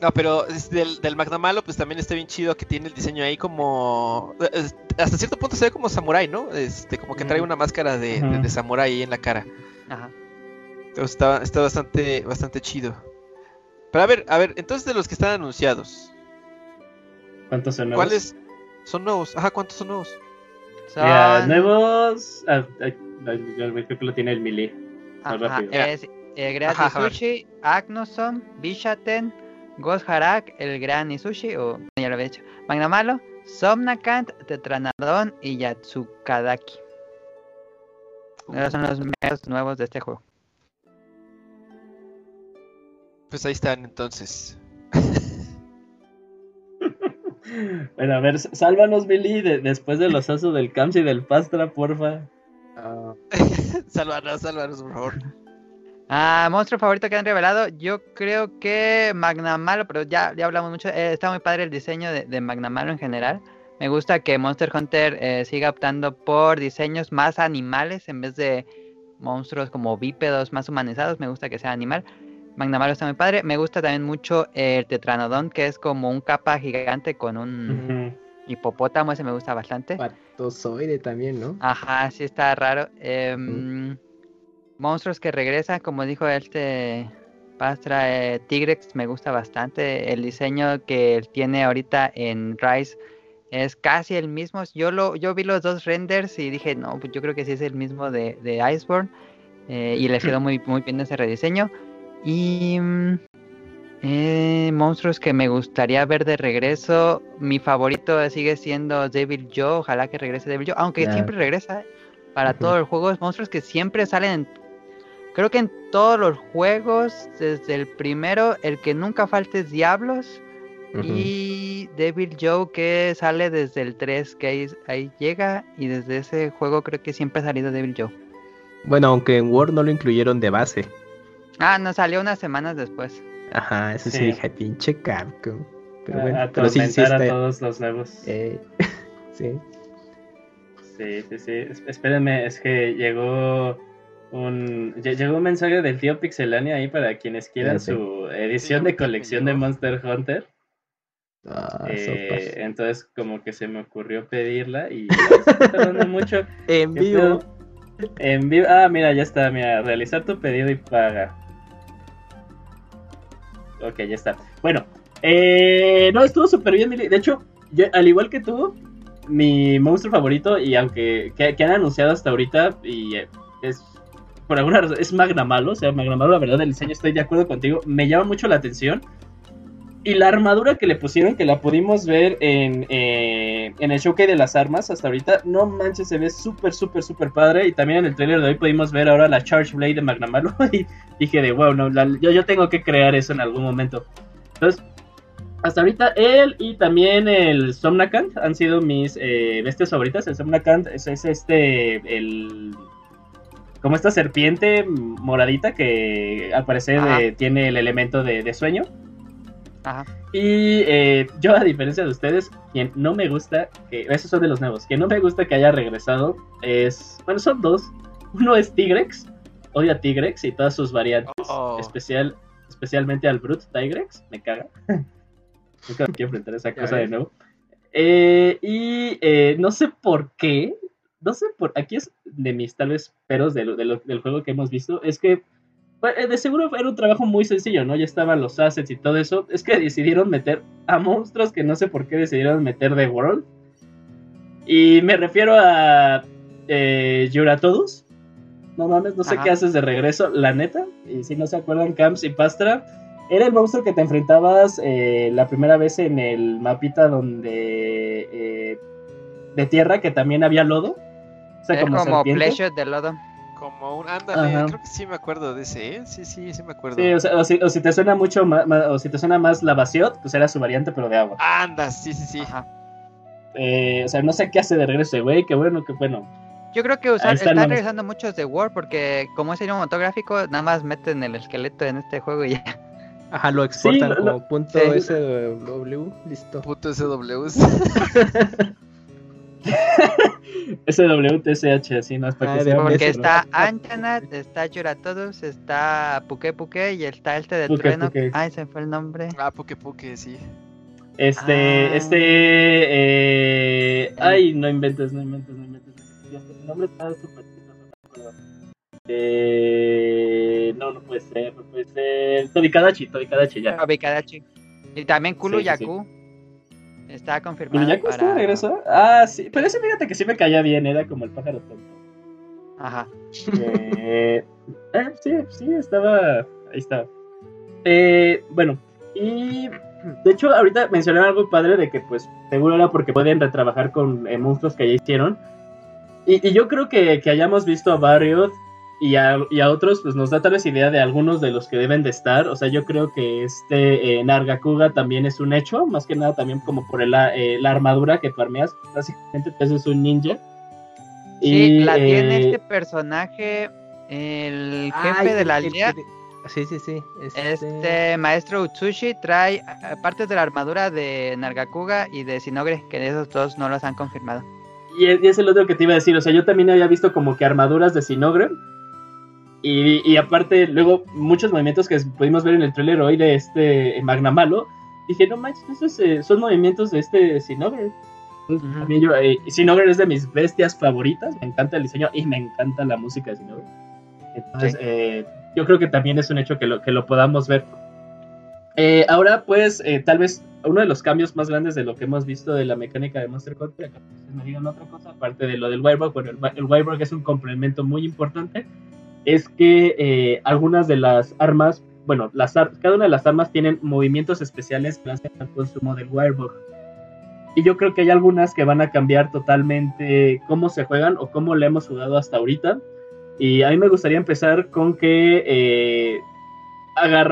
No, pero es del, del Magnamalo, pues también está bien chido que tiene el diseño ahí como. es- hasta cierto punto se ve como samurái, ¿no? Este, como que trae una máscara de, de, samurái ahí en la cara. Ajá. Entonces, Está, está bastante, bastante chido. Pero a ver, a ver, entonces de los que están anunciados, ¿Cuántos son nuevos? ¿cuáles son nuevos? Ajá, ¿cuántos son nuevos? Ya, Son- nuevos. ah, ah, yo creo que lo tiene el Melee. Más Ajá, rápido. es ver. Isushi, Agnoson, Bishaten, Ghost Harak, el Gran Isushi, o ya lo había dicho, Magnamalo, Somnakant, Tetranadon y Yatsukadaki. Esos son los medios nuevos de este juego. Pues ahí están entonces. [laughs] Bueno, a ver, sálvanos, Billy, de- después de los asos del Camps y del Pastra, porfa. Ah, [laughs] sálvanos, sálvanos, por favor. Ah, monstruo favorito que han revelado, yo creo que Magnamalo, pero ya, ya hablamos mucho, eh, está muy padre el diseño de, de Magnamalo en general. Me gusta que Monster Hunter eh, siga optando por diseños más animales en vez de monstruos como bípedos más humanizados, me gusta que sea animal. Magnamalo está muy padre, me gusta también mucho el Tetranodon, que es como un capa gigante con un Ujú. hipopótamo, ese me gusta bastante. patozoide también, ¿no? Ajá, sí está raro. Em, Monstruos que regresan, como dijo este Pastra, eh, Tigrex me gusta bastante. El diseño que él tiene ahorita en Rise es casi el mismo. Yo lo, yo vi los dos renders y dije, no, pues yo creo que sí es el mismo de, de Iceborne. eh, y les quedó [clears throat] muy, muy bien ese rediseño. Y mm, eh, monstruos que me gustaría ver de regreso. Mi favorito sigue siendo Devil Joe. Ojalá que regrese Devil Joe. Aunque siempre regresa para Ujú. todos los juegos. Monstruos que siempre salen. Creo que en todos los juegos. Desde el primero. El que nunca falta es Diablos. Y Devil Joe que sale desde el 3. Que ahí, ahí llega. Y desde ese juego creo que siempre ha salido Devil Joe. Bueno, aunque en Word no lo incluyeron de base. Ah, no, salió unas semanas después. Ajá, eso sí, Sí. dije, pinche Capcom. Pero A- bueno, a pero sí, a está. todos los nuevos. eh, [laughs] sí. Sí, sí, sí. Es- Espérenme, es que llegó un llegó un mensaje del tío Pixelania ahí para quienes quieran su Sí, edición de colección de. Monster Hunter. Ah, Eh, entonces como que se me ocurrió pedirla y [laughs] está tardando mucho. En ¿Qué vivo. En vivo. Ah, mira, ya está. Mira, realizar tu pedido y paga. Ok, ya está. Bueno, eh, no, estuvo súper bien, Mili. De hecho, yo, al igual que tú, mi monstruo favorito, y aunque que, que han anunciado hasta ahorita, y eh, es por alguna razón, es Magnamalo. O sea, Magnamalo, la verdad, el diseño estoy de acuerdo contigo. Me llama mucho la atención. Y la armadura que le pusieron, que la pudimos ver en, eh, en el showcase de las armas hasta ahorita, no manches, se ve súper, súper, súper padre. Y también en el trailer de hoy pudimos ver ahora la Charge Blade de Magnamalo. [laughs] Y dije de wow, no, yo, yo tengo que crear eso en algún momento. Entonces, hasta ahorita él y también el Somnacant han sido mis eh, bestias favoritas. El Somnacant es, es este, el... Como esta serpiente moradita que al parecer eh, tiene el elemento de- de sueño. Ajá. Y eh, yo, a diferencia de ustedes, quien no me gusta, que esos son de los nuevos, que no me gusta que haya regresado es. Bueno, son dos. Uno es Tigrex, odio a Tigrex y todas sus variantes, Oh. especial, especialmente al Brute Tigrex, me caga. [laughs] Nunca me quiero enfrentar a esa cosa de nuevo. Eh, y eh, no sé por qué, no sé por. Aquí es de mis tal vez peros de lo- de lo- del juego que hemos visto, es que eh, de seguro era un trabajo muy sencillo, ¿no? Ya estaban los assets y todo eso. Es que decidieron meter a monstruos que no sé por qué decidieron meter de World. Y me refiero a eh, Yuratodus. No mames, no sé Ajá. qué haces de regreso, la neta. Y si no se acuerdan, Camps y Pastra. Era el monstruo que te enfrentabas eh, la primera vez en el mapita donde... eh, de tierra, que también había lodo. O sea, como, como, serpiente. Pleasure de lodo. Como un. Ándale, Ajá. creo que sí me acuerdo de ese, ¿eh? Sí, sí, sí me acuerdo. Sí, o, sea, o si, o si te suena mucho más, o si te suena más la Basiot, pues era su variante pero de agua. Anda, sí, sí, sí. Ajá. Eh, o sea, no sé qué hace de regreso, güey, qué bueno, qué bueno. Yo creo que usar, están regresando muchos de War porque como es cinematográfico, nada más meten el esqueleto en este juego y ya. Ajá, lo exportan lo- lo- como punto sí. SW, listo. Puto SW. [laughs] [laughs] SWTSH, así, no es para Ah, que Porque está Antanat, está Yuratodos, está Puke Puke y está este de Puke trueno. Puke. Ay, se fue el nombre. ah, Puke Puke, sí. Este, Ah. este, eh, ay, no inventes, no inventes, no inventes. El nombre está súper chistoso, no me acuerdo. Eh, no, no puede ser, no puede ser. Tobikadachi, Tobikadachi, ya. Tobikadachi. Y también Kulu Sí, sí, sí. Yaku. Está confirmado. ¿Yaku está de para... regreso? Ah, sí, pero ese fíjate que sí me caía bien, era como el pájaro tonto. Ajá. Eh, eh, sí, sí, estaba. Ahí estaba. Eh, bueno, y de hecho, ahorita mencionaron algo padre de que, pues, seguro era porque pueden retrabajar con eh, monstruos que ya hicieron. Y, y yo creo que, que hayamos visto a varios y a, y a otros, pues nos da tal vez idea de algunos de los que deben de estar. O sea, yo creo que este eh, Nargacuga también es un hecho, más que nada también como por el, eh, la armadura que farmeas. Básicamente, pues es un ninja. Sí, la tiene eh, este personaje, el jefe Ay, de la aldea. Sí, sí, sí. Este... Este maestro Utsushi trae partes de la armadura de Nargacuga y de Sinogre, que esos dos no los han confirmado. Y es, y es el otro que te iba a decir, o sea, yo también había visto como que armaduras de Sinogre. Y, y aparte, luego, muchos movimientos que pudimos ver en el trailer hoy de este Magnamalo. Dije, no manches, esos eh, son movimientos de este Sinogre. Ujú. también yo, eh, Sinogre es de mis bestias favoritas, me encanta el diseño y me encanta la música de Sinogre. Entonces, Sí. eh, yo creo que también es un hecho que lo, que lo podamos ver. Eh, ahora, pues, eh, tal vez uno de los cambios más grandes de lo que hemos visto de la mecánica de Monster Hunter, acá ustedes me digan otra cosa, aparte de lo del Wirebug, bueno, el, el Wirebug es un complemento muy importante, es que eh, algunas de las armas, bueno, las cada una de las armas tienen movimientos especiales gracias al consumo del Wirebug. Y yo creo que hay algunas que van a cambiar totalmente cómo se juegan o cómo le hemos jugado hasta ahorita. Y a mí me gustaría empezar con que eh,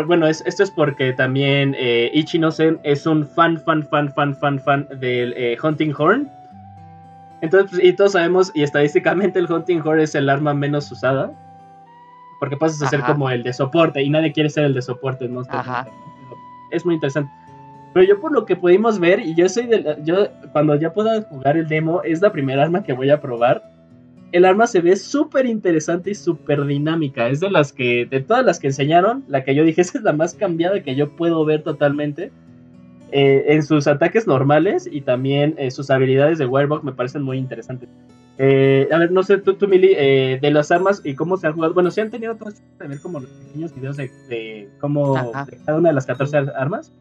bueno, es- esto es porque también eh, Ichinosen es un fan, fan, fan, fan, fan, fan del eh, Hunting Horn. Entonces, pues, y todos sabemos, y estadísticamente el Hunting Horn es el arma menos usada. Porque pasas a ser Ajá. como el de soporte, y nadie quiere ser el de soporte en Monster Ajá. Hunter, es muy interesante. Pero yo por lo que pudimos ver, y yo soy de la- yo cuando ya pueda jugar el demo, es la primera arma que voy a probar. El arma se ve súper interesante y súper dinámica. Es de las que, de todas las que enseñaron, la que yo dije, [laughs] esa es la más cambiada que yo puedo ver totalmente. Eh, en sus ataques normales y también eh, sus habilidades de Wirebug me parecen muy interesantes. Eh, a ver, no sé, tú, tú Mili, eh, de las armas y cómo se han jugado. Bueno, si han tenido todo esto de ver como los pequeños videos de, de cómo Ajá. de cada una de las 14 armas.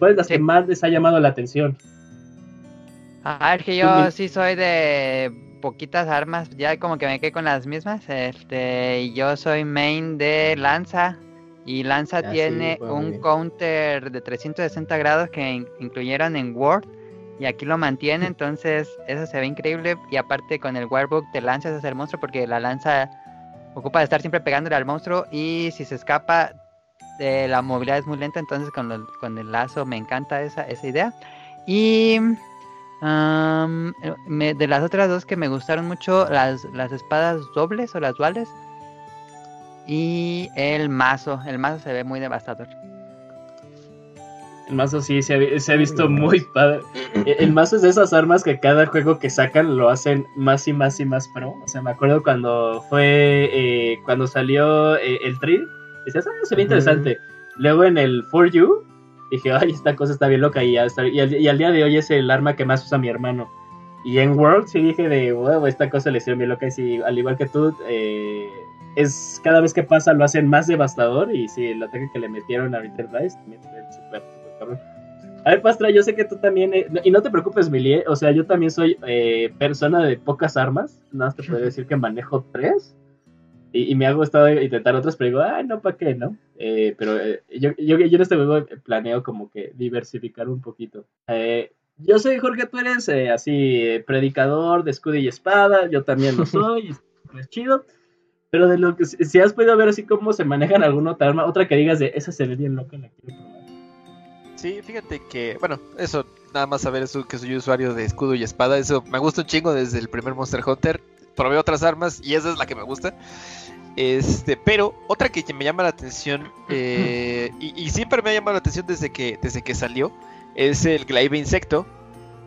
¿Cuál es las Sí. que más les ha llamado la atención? Ah, es que yo sí soy de poquitas armas, ya como que me quedé con las mismas. Este, yo soy main de Lanza. Y Lanza Ah, sí, tiene un counter de 360 grados que in- incluyeron en Word. Y aquí lo mantiene, entonces eso se ve increíble. Y aparte con el Warbook te lanzas hacia el monstruo porque la lanza ocupa de estar siempre pegándole al monstruo. Y si se escapa, eh, la movilidad es muy lenta. Entonces con, lo- con el lazo me encanta esa, esa idea. Y eh, me- de las otras dos que me gustaron mucho, las, las espadas dobles o las duales. Y el mazo. El mazo se ve muy devastador. El mazo sí se ha, se ha visto muy padre. Eh, El mazo es de esas armas que cada juego que sacan lo hacen más y más y más pro. O sea, me acuerdo cuando fue. eh, cuando salió eh, el Trill. Decías, ah, se ve interesante. Luego en el For You. Dije, ay, esta cosa está bien loca. Y, hasta- y, al, y al día de hoy es el arma que más usa mi hermano. Y en World sí dije de, wow, esta cosa le hicieron bien loca. Y sí, al igual que tú, eh, es cada vez que pasa lo hacen más devastador. Y sí, el ataque que le metieron a Ritter Dice también fue súper, súper cabrón. A ver, Pastra, yo sé que tú también. eh, y no te preocupes, Mili. eh, O sea, yo también soy eh, persona de pocas armas. Nada más te puedo decir que manejo tres. Y, y me ha gustado intentar otras, pero digo, ay, no, ¿para qué, no? Eh, pero eh, yo, yo, yo en este juego planeo como que diversificar un poquito. Eh, yo soy Jorge, tú eres así, predicador de escudo y espada. Yo también lo soy. [laughs] es chido. Pero de lo que si has podido ver así cómo se manejan alguna otra arma, otra que digas de esa se ve bien loca, la quiero. Sí, fíjate que, bueno, eso, nada más saber eso que soy usuario de escudo y espada, eso me gusta un chingo desde el primer Monster Hunter. Probé otras armas y esa es la que me gusta. Este, pero otra que me llama la atención, eh, y, y siempre me ha llamado la atención desde que, desde que salió, es el Glaive Insecto,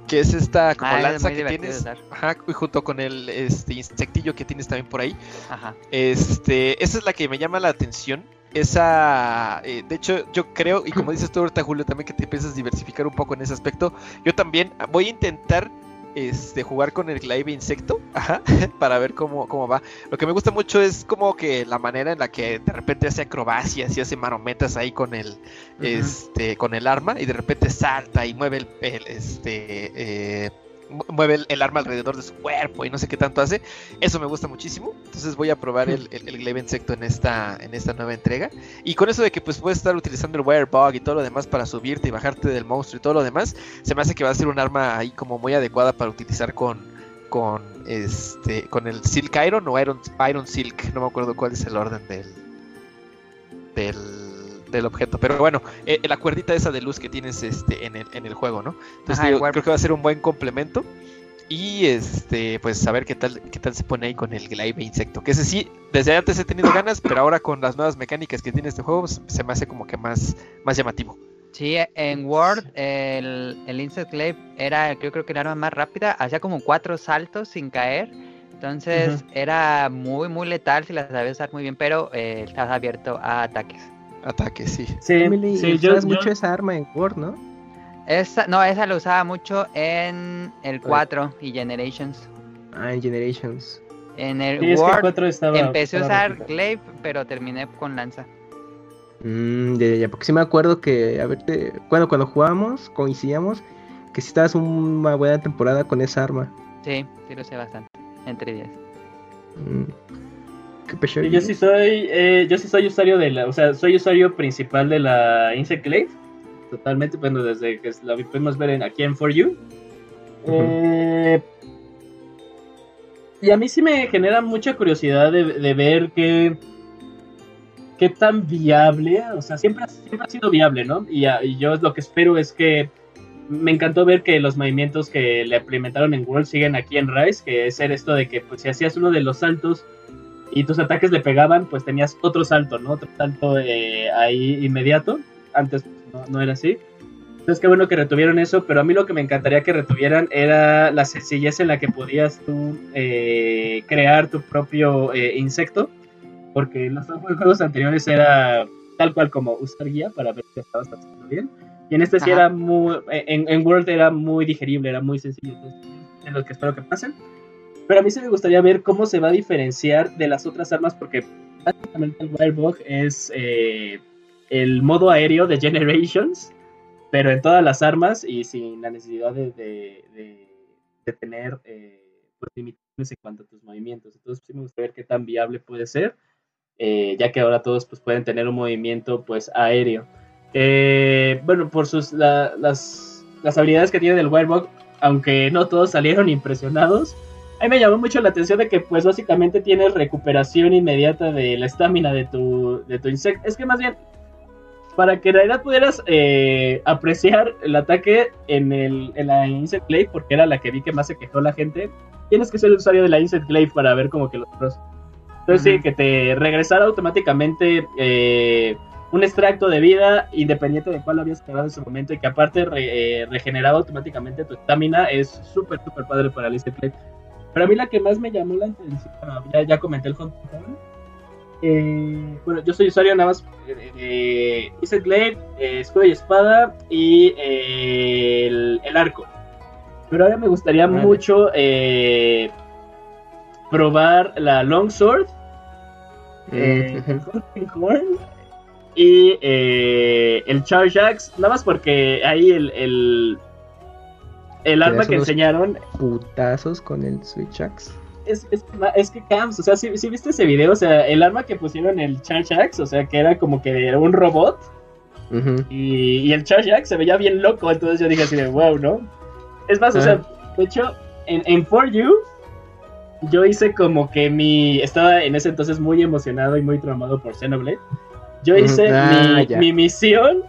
que es esta como Ah, es lanza que tienes, ajá, y junto con el este insectillo que tienes también por ahí. Ajá. Este, esa es la que me llama la atención. Esa, eh, de hecho, yo creo, y como dices tú ahorita, Julio, también que te a diversificar un poco en ese aspecto. Yo también voy a intentar este, jugar con el glaive insecto, [laughs] ajá, para ver cómo, cómo va. Lo que me gusta mucho es como que la manera en la que de repente hace acrobacias y hace marometas ahí con el, este, con el arma y de repente salta y mueve el, este, eh, mueve el, arma alrededor de su cuerpo y no sé qué tanto hace. Eso me gusta muchísimo. Entonces voy a probar el, el, glaive insecto en esta, en esta nueva entrega. Y con eso de que pues puedes estar utilizando el Wirebug y todo lo demás para subirte y bajarte del monstruo y todo lo demás, se me hace que va a ser un arma ahí como muy adecuada para utilizar con, con este con el Silk Iron o Iron, Iron Silk. No me acuerdo cuál es el orden del del del objeto. Pero bueno, eh, la cuerdita esa de luz que tienes este en el, en el juego, ¿no? Entonces yo creo que va a ser un buen complemento. Y este, pues a ver qué tal, qué tal se pone ahí con el glaive insecto. Que ese sí, desde antes he tenido ganas, pero ahora con las nuevas mecánicas que tiene este juego, pues, se me hace como que más, más llamativo. Sí, en Word el, el Insect Glaive era, yo creo que el arma más rápida, hacía como cuatro saltos sin caer. Entonces era muy, muy letal si la sabes usar muy bien, pero eh, estás abierto a ataques ataque, sí. Sí, Emily, sí yo, mucho esa arma en Word, ¿no? Esa, no, esa la usaba mucho en el 4 y Generations. Ah, en Generations. En el Word empecé a usar Glaive, pero terminé con Lanza. Mm, ya, ya, porque sí me acuerdo que, a ver, cuando, cuando jugábamos, coincidíamos, que si estabas una buena temporada con esa arma. Sí, sí lo sé bastante, entre 10. Yo sí soy, eh, yo sí soy usuario de la, o sea, soy usuario principal de la Insect Glaive. Totalmente, bueno, desde que la pudimos ver en, aquí en For You. Eh, y a mí sí me genera mucha curiosidad de, ver qué, qué tan viable, o sea, siempre, siempre ha sido viable, ¿no? Y, y, yo lo que espero es que me encantó ver que los movimientos que le implementaron en World siguen aquí en Rise, que es ser esto de que pues si hacías uno de los saltos y tus ataques le pegaban, pues tenías otro salto, ¿no? Otro salto eh, ahí inmediato. Antes no, era así. Entonces, qué bueno que retuvieron eso, pero a mí lo que me encantaría que retuvieran era la sencillez en la que podías tú eh, crear tu propio eh, insecto, porque en los juegos anteriores era tal cual como usar guía para ver si estabas haciendo bien. Y en este sí era muy, en, en, World era muy digerible, era muy sencillo. Entonces, es lo que espero que pasen. Pero a mí sí me gustaría ver cómo se va a diferenciar de las otras armas, porque básicamente el Wirebug es eh, el modo aéreo de Generations, pero en todas las armas y sin la necesidad de, de, tener eh, pues, limitaciones en cuanto a tus movimientos. Entonces sí me gustaría ver qué tan viable puede ser, eh, ya que ahora todos pues, pueden tener un movimiento pues aéreo. bueno, por sus las, las habilidades que tiene el Wirebug, aunque no todos salieron impresionados, a mí me llamó mucho la atención de que pues básicamente tienes recuperación inmediata de la estamina de tu, de tu insecto. Es que más bien, para que en realidad pudieras eh, apreciar el ataque en, el, en la Insect Glaive, porque era la que vi que más se quejó la gente, tienes que ser el usuario de la Insect Glaive para ver como que los pros. Entonces sí, que te regresara automáticamente eh, un extracto de vida independiente de cuál habías quedado en ese momento y que aparte eh, regeneraba automáticamente tu estamina es súper, súper padre para la Insect Glaive. Pero a mí la que más me llamó la atención, ya, ya comenté el Hunter eh, bueno, yo soy usuario nada más de eh, Glade, eh, escudo y espada y eh, el, arco. Pero ahora me gustaría mucho eh, probar la Longsword, el Hunting Horn y el Charge Axe, nada más porque ahí el el arma que enseñaron. Putazos con el Switch Axe. Es, es, es, que Camps, o sea, si, viste ese video, o sea, el arma que pusieron el Charge Axe, o sea, que era como que era un robot. y, y, el Charge Axe se veía bien loco, entonces yo dije así de wow, ¿no? Es más, o sea, ah. de hecho, en, en For You, yo hice como que mi. Estaba en ese entonces muy emocionado y muy traumado por Xenoblade. Yo hice ah, mi, mi, misión,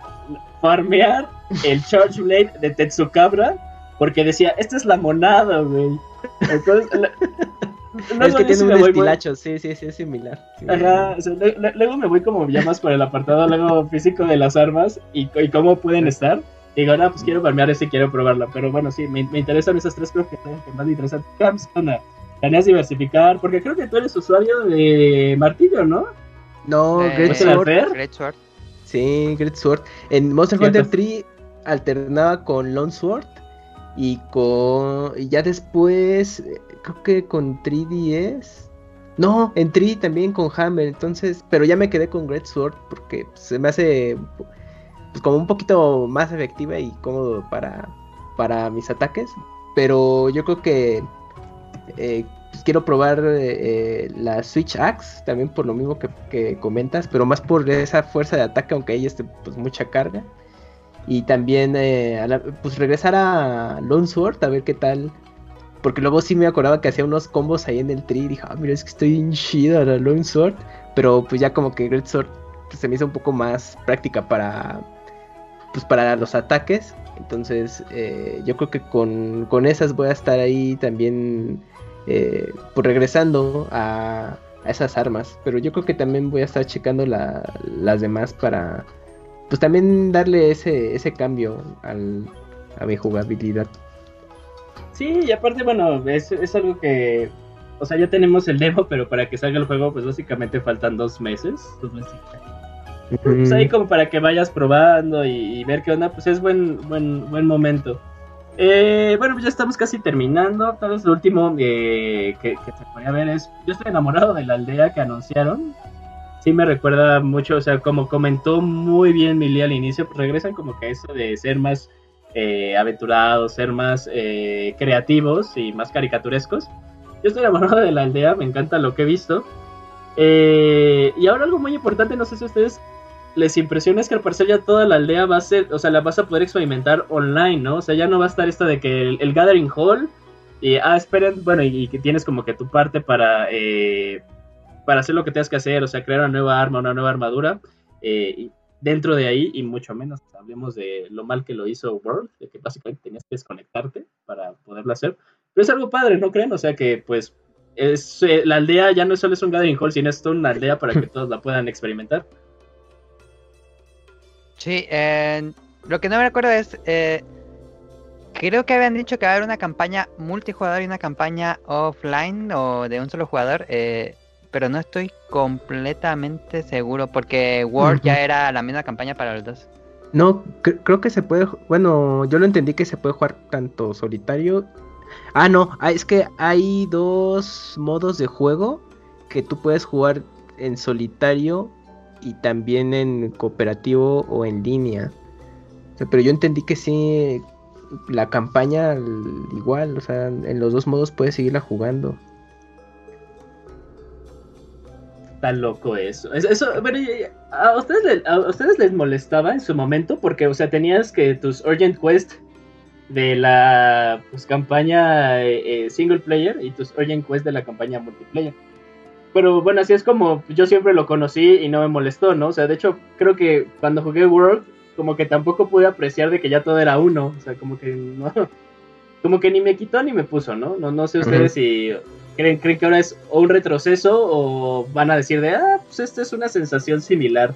farmear el Charge Blade de Tetsukabra porque decía, esta es la monada, güey. Entonces, [laughs] es que tiene un estilacho, sí, sí, sí, es similar. Ajá, luego me voy como ya más por el apartado luego físico de las armas y, cómo pueden estar. Y digo, no, pues quiero farmear ese y quiero probarla. Pero bueno, sí, me, interesan esas tres, creo que son que más me interesan. Camps, ¿qué ¿Planeas diversificar? Porque creo que tú eres usuario de martillo, ¿no? No, eh, Great, Sword. Great Sword. Sí, Great Sword. En Monster Hunter 3 alternaba con Lone Sword Y con. Y ya después. eh, Creo que con 3DS. No, en 3 también con Hammer. Entonces. Pero ya me quedé con Great Sword. Porque se me hace. Pues como un poquito más efectiva y cómodo para. Para mis ataques. Pero yo creo que. eh, pues quiero probar eh, la Switch Axe. También por lo mismo que, comentas. Pero más por esa fuerza de ataque. Aunque ahí esté pues mucha carga. Y también, eh, pues regresar a Lone Sword, a ver qué tal. Porque luego sí me acordaba que hacía unos combos ahí en el tri. Y dije, ah, mira, es que estoy bien chido a la Lone Sword. Pero pues ya como que Great Sword pues, se me hizo un poco más práctica para, pues para los ataques. Entonces, eh, yo creo que con, con esas voy a estar ahí también, eh, pues regresando a, a esas armas. Pero yo creo que también voy a estar checando la- las demás para pues también darle ese, ese cambio al, a mi jugabilidad. Sí, y aparte, bueno, es, es algo que. O sea, ya tenemos el demo, pero para que salga el juego, pues básicamente faltan dos meses. Dos meses. Pues ahí como para que vayas probando y, y ver qué onda, pues es buen, buen, buen momento. Eh, bueno, pues ya estamos casi terminando. Tal vez lo último eh, que, que se podría ver es. Yo estoy enamorado de la aldea que anunciaron. Sí me recuerda mucho, o sea, como comentó muy bien Mili al inicio, pues regresan como que a eso de ser más eh, aventurados, ser más eh, creativos y más caricaturescos. Yo estoy enamorado de la aldea, me encanta lo que he visto. Eh, y ahora algo muy importante, no sé si a ustedes les impresiona es que al parecer ya toda la aldea va a ser, o sea, la vas a poder experimentar online, ¿no? O sea, ya no va a estar esto de que el, Gathering Hall y, ah, esperen, bueno, y, y que tienes como que tu parte para, eh, para hacer lo que tengas que hacer, o sea, crear una nueva arma, una nueva armadura. eh, dentro de ahí, y mucho menos hablemos de lo mal que lo hizo World, de que básicamente tenías que desconectarte para poderlo hacer. Pero es algo padre, ¿no creen? O sea que, pues, es, eh, la aldea ya no solo es un Gathering Hall, sino es una aldea para que todos la puedan experimentar. Sí, eh, lo que no me recuerdo es, eh, creo que habían dicho que va a haber una campaña multijugador y una campaña offline o de un solo jugador, eh, pero no estoy completamente seguro porque World ya era la misma campaña para los dos. No, cre- creo que se puede, bueno, yo lo entendí que se puede jugar tanto solitario. Ah, no, ah, es que hay dos modos de juego que tú puedes jugar en solitario y también en cooperativo o en línea. O sea, pero yo entendí que sí, la campaña igual, o sea, en los dos modos puedes seguirla jugando. Está loco eso. Es- Eso, bueno, y- y- ¿a ustedes, le- a ustedes les molestaba en su momento? Porque, o sea, tenías que tus Urgent Quest de la pues, campaña eh, eh, single player y tus Urgent Quest de la campaña multiplayer. Pero bueno, así es como yo siempre lo conocí y no me molestó, ¿no? O sea, de hecho, creo que cuando jugué World, como que tampoco pude apreciar de que ya todo era uno. O sea, como que no. [laughs] Como que ni me quitó ni me puso, ¿no? No, no sé ustedes si creen, creen que ahora es un retroceso o van a decir de, ah, pues esta es una sensación similar.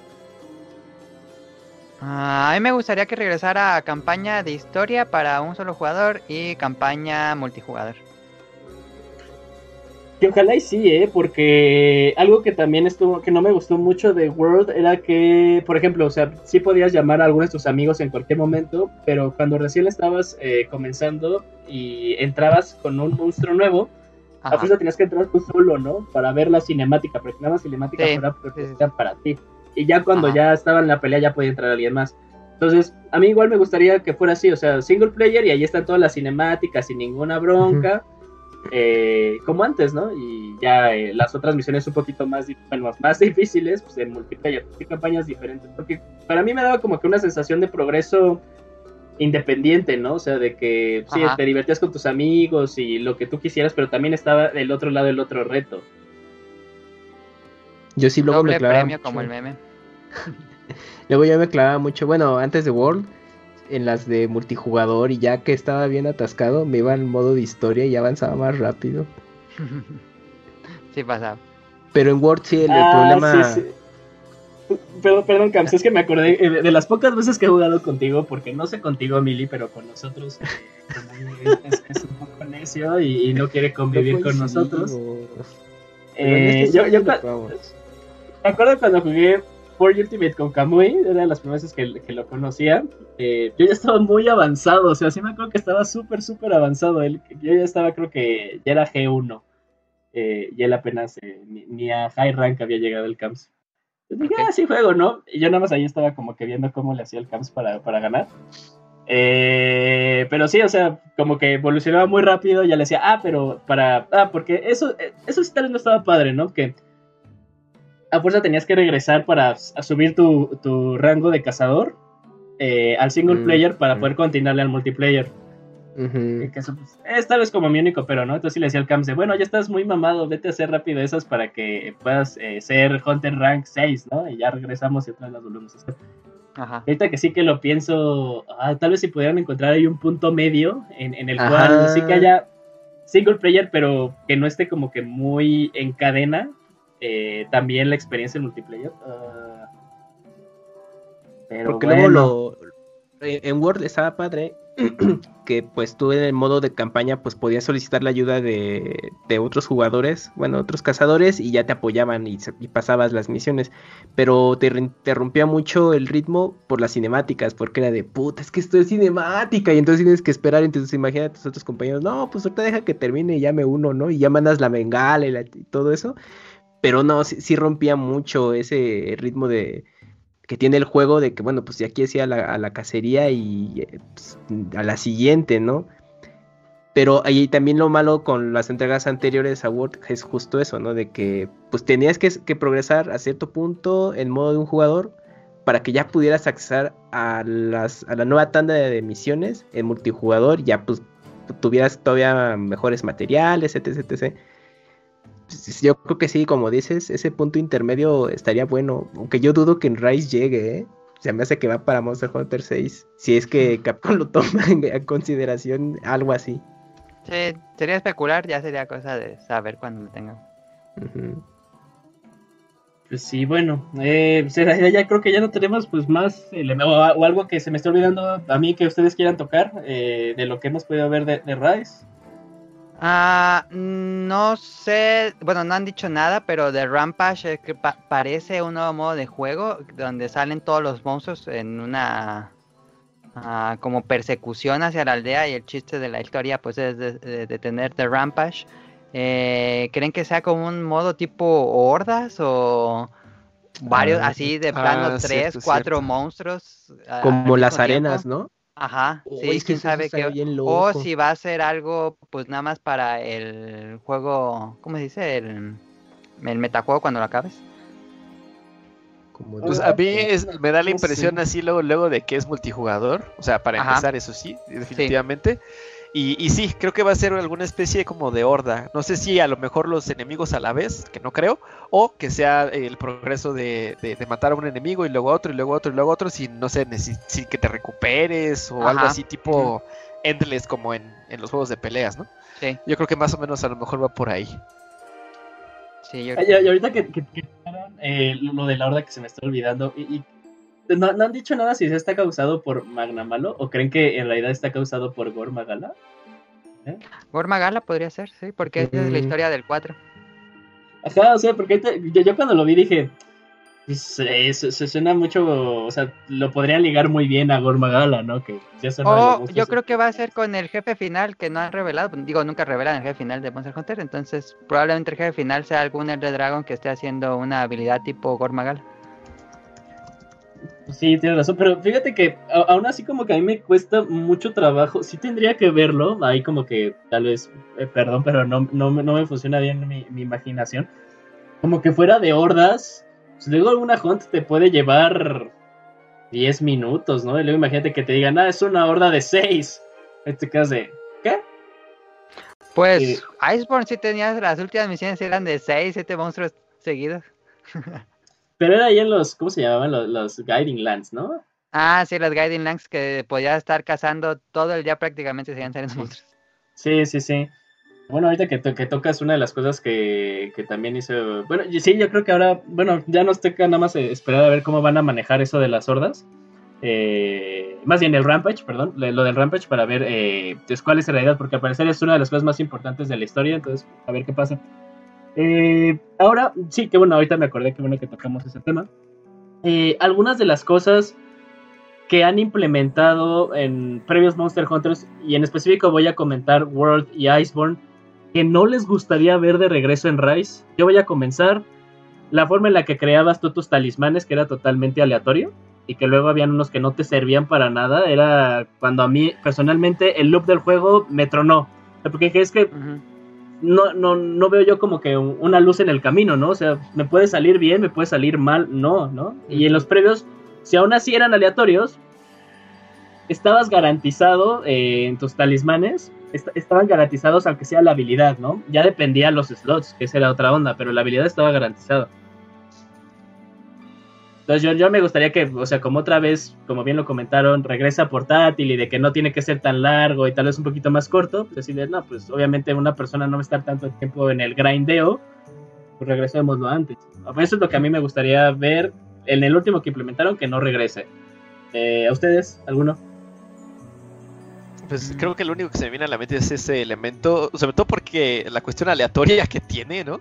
Ah, a mí me gustaría que regresara a campaña de historia para un solo jugador y campaña multijugador. Que ojalá y sí, ¿eh? Porque algo que también estuvo, que no me gustó mucho de World era que, por ejemplo, o sea, sí podías llamar a algunos de tus amigos en cualquier momento, pero cuando recién estabas eh, comenzando y entrabas con un monstruo nuevo, a Ajá. fuerza tenías que entrar tú solo, ¿no? Para ver la cinemática, porque nada más cinemática Sí, fuera sí, para ti. Y ya cuando Ajá. ya estaba en la pelea ya podía entrar alguien más. Entonces, a mí igual me gustaría que fuera así, o sea, single player y ahí están todas las cinemáticas sin ninguna bronca, eh, como antes, ¿no? Y ya eh, las otras misiones un poquito más, bueno, [laughs] más difíciles, pues en multiplayer, campañas diferentes, porque para mí me daba como que una sensación de progreso independiente, ¿no? O sea, de que sí, Ajá. te divertías con tus amigos y lo que tú quisieras, pero también estaba del otro lado el otro reto. Yo sí luego me Doble clavaba premio como el meme. [laughs] Luego yo me clavaba mucho, bueno, antes de World, en las de multijugador y ya que estaba bien atascado, me iba al modo de historia y avanzaba más rápido. [laughs] sí pasaba. Pero en World sí el, el Ah, problema... sí, sí. Perdón, perdón, Camps, es que me acordé eh, de, las pocas veces que he jugado contigo, porque no sé contigo, Mili, pero con nosotros es, es- un poco necio y, no quiere convivir no con nosotros. En Eh, este yo, yo me acuerdo cuando jugué For Ultimate con Kamui, era de las primeras veces que, que lo conocía. Eh, yo ya estaba muy avanzado, o sea, sí me acuerdo que estaba súper, súper avanzado. Él, yo ya estaba, creo que ya era G1. Eh, y él apenas eh, ni, ni, a High Rank había llegado el Camps. Yo dije, ah, sí juego, ¿no? Y yo nada más ahí estaba como que viendo cómo le hacía el Camps para, para ganar. Eh, pero sí, o sea, como que evolucionaba muy rápido. Ya le decía, ah, pero para. Ah, porque eso, eso sí tal vez no estaba padre, ¿no? Que a fuerza tenías que regresar para subir tu, tu rango de cazador eh, al single mm, player para mm. poder continuarle al multiplayer. Que eso, pues, es tal vez como mi único pero, ¿no? Entonces sí le decía al Camps de, bueno, ya estás muy mamado, vete a hacer rápido esas para que puedas eh, ser Hunter Rank 6, ¿no? Y ya regresamos y otra vez las volvemos a hacer. Ajá. Ahorita que sí que lo pienso, ah, tal vez si pudieran encontrar ahí un punto medio en, en el cual sí que haya single player, pero que no esté como que muy en cadena eh, también la experiencia en multiplayer. Uh, pero Porque luego lo, en Word estaba padre [clears throat] que pues tú en el modo de campaña pues podías solicitar la ayuda de, de otros jugadores, bueno, otros cazadores y ya te apoyaban y, pasabas las misiones, pero te interrumpía mucho el ritmo por las cinemáticas, porque era de puta, es que esto es cinemática y entonces tienes que esperar, entonces imagínate a tus otros compañeros, no, pues ahorita deja que termine y llame uno, ¿no? Y ya mandas la bengala y, y todo eso pero no, sí, rompía mucho ese ritmo de que tiene el juego de que, bueno, pues de aquí decía a la, cacería y eh, pues, a la siguiente, ¿no? Pero ahí también lo malo con las entregas anteriores a World es justo eso, ¿no? De que pues tenías que, progresar a cierto punto en modo de un jugador para que ya pudieras acceder a, las, a la nueva tanda de misiones en multijugador, ya pues tuvieras todavía mejores materiales, etc, etc yo creo que sí, como dices, ese punto intermedio estaría bueno. Aunque yo dudo que en Rise llegue, ¿eh? Se me hace que va para Monster Hunter 6. Si es que Capcom lo toma en consideración, algo así. Sí, sería especular, ya sería cosa de saber cuando lo tengan. Pues sí, bueno, eh, pues ya, creo que ya no tenemos pues más o, algo que se me está olvidando a mí que ustedes quieran tocar eh, de lo que hemos podido ver de, de Rise. Ah, no sé, bueno, no han dicho nada, pero de Rampage que parece un nuevo modo de juego donde salen todos los monstruos en una ah, como persecución hacia la aldea y el chiste de la historia pues es de, tener de Rampage. Eh, ¿Creen que sea como un modo tipo hordas o varios ah, así de plano tres, cuatro monstruos? Como las arenas, ¿no? Ajá, sí, quién sabe qué. O si va a ser algo, pues nada más para el juego, ¿cómo se dice? El, el metajuego cuando lo acabes. pues a mí me da la impresión así luego, luego de que es multijugador. O sea, para empezar, eso sí, definitivamente. Y, sí, creo que va a ser alguna especie como de horda. No sé si a lo mejor los enemigos a la vez, que no creo, o que sea el progreso de, matar a un enemigo y luego otro y luego otro y luego otro, sin, no sé, sin que te recuperes o algo así tipo endless como en, los juegos de peleas, ¿no? Sí. Yo creo que más o menos a lo mejor va por ahí. Sí, yo... y, ahorita que, que, eh, lo de la horda que se me está olvidando, y, no, han dicho nada si se está causado por Magna Malo o creen que en realidad está causado por Gormagala. ¿Eh? Gormagala podría ser, sí, porque es la mm. historia del 4. Ajá, o sea, porque yo, cuando lo vi dije, pues, se, suena mucho, o sea, lo podrían ligar muy bien a Gormagala, ¿no? Que ya oh, yo creo que va a ser con el jefe final que no han revelado, digo, nunca revelan el jefe final de Monster Hunter, entonces probablemente el jefe final sea algún Elder Dragon que esté haciendo una habilidad tipo Gormagala. Sí, tienes razón, pero fíjate que aún así como que a mí me cuesta mucho trabajo, sí tendría que verlo, ahí como que tal vez, eh, perdón, pero no, no, me funciona bien mi, imaginación, como que fuera de hordas, pues luego alguna hunt te puede llevar 10 minutos, ¿no? Y luego imagínate que te digan, ah, es una horda de 6, este caso de, ¿qué? Pues eh, Iceborne sí tenías, las últimas misiones eran de 6, 7 monstruos seguidos. [laughs] Pero era ahí en los, ¿cómo se llamaban? Los, Guiding Lands, ¿no? Ah, sí, los Guiding Lands que podía estar cazando todo el día prácticamente ser monstruos. Sí, sí, sí. Bueno, ahorita que, que tocas una de las cosas que, que, también hizo. Bueno, sí, yo creo que ahora, bueno, ya nos toca nada más esperar a ver cómo van a manejar eso de las hordas. Eh, más bien el Rampage, perdón, lo del Rampage para ver eh, pues, cuál es la realidad, porque al parecer es una de las cosas más importantes de la historia, entonces a ver qué pasa. Eh, ahora, sí, que bueno, ahorita me acordé que bueno que tocamos ese tema. eh, algunas de las cosas que han implementado en previos Monster Hunters, y en específico voy a comentar World y Iceborne, que no les gustaría ver de regreso en Rise. Yo voy a comenzar la forma en la que creabas tú tus talismanes, que era totalmente aleatorio, y que luego habían unos que no te servían para nada, era cuando a mí personalmente el loop del juego me tronó. Porque es que no, no, no veo yo como que una luz en el camino, ¿no? O sea, me puede salir bien, me puede salir mal, no, ¿no? Y en los previos, si aún así eran aleatorios, estabas garantizado eh, en tus talismanes, estaban garantizados aunque sea la habilidad, ¿no? Ya dependía los slots, que esa era otra onda, pero la habilidad estaba garantizada. Entonces yo, me gustaría que, o sea, como otra vez, como bien lo comentaron, regresa portátil y de que no tiene que ser tan largo y tal vez un poquito más corto, pues decirle, no, pues obviamente una persona no va a estar tanto tiempo en el grindeo, pues regresémoslo antes. Eso es lo que a mí me gustaría ver en el último que implementaron, que no regrese. Eh, ¿A ustedes? ¿Alguno? Pues creo que lo único que se viene a la mente es ese elemento, sobre todo porque la cuestión aleatoria que tiene, ¿no?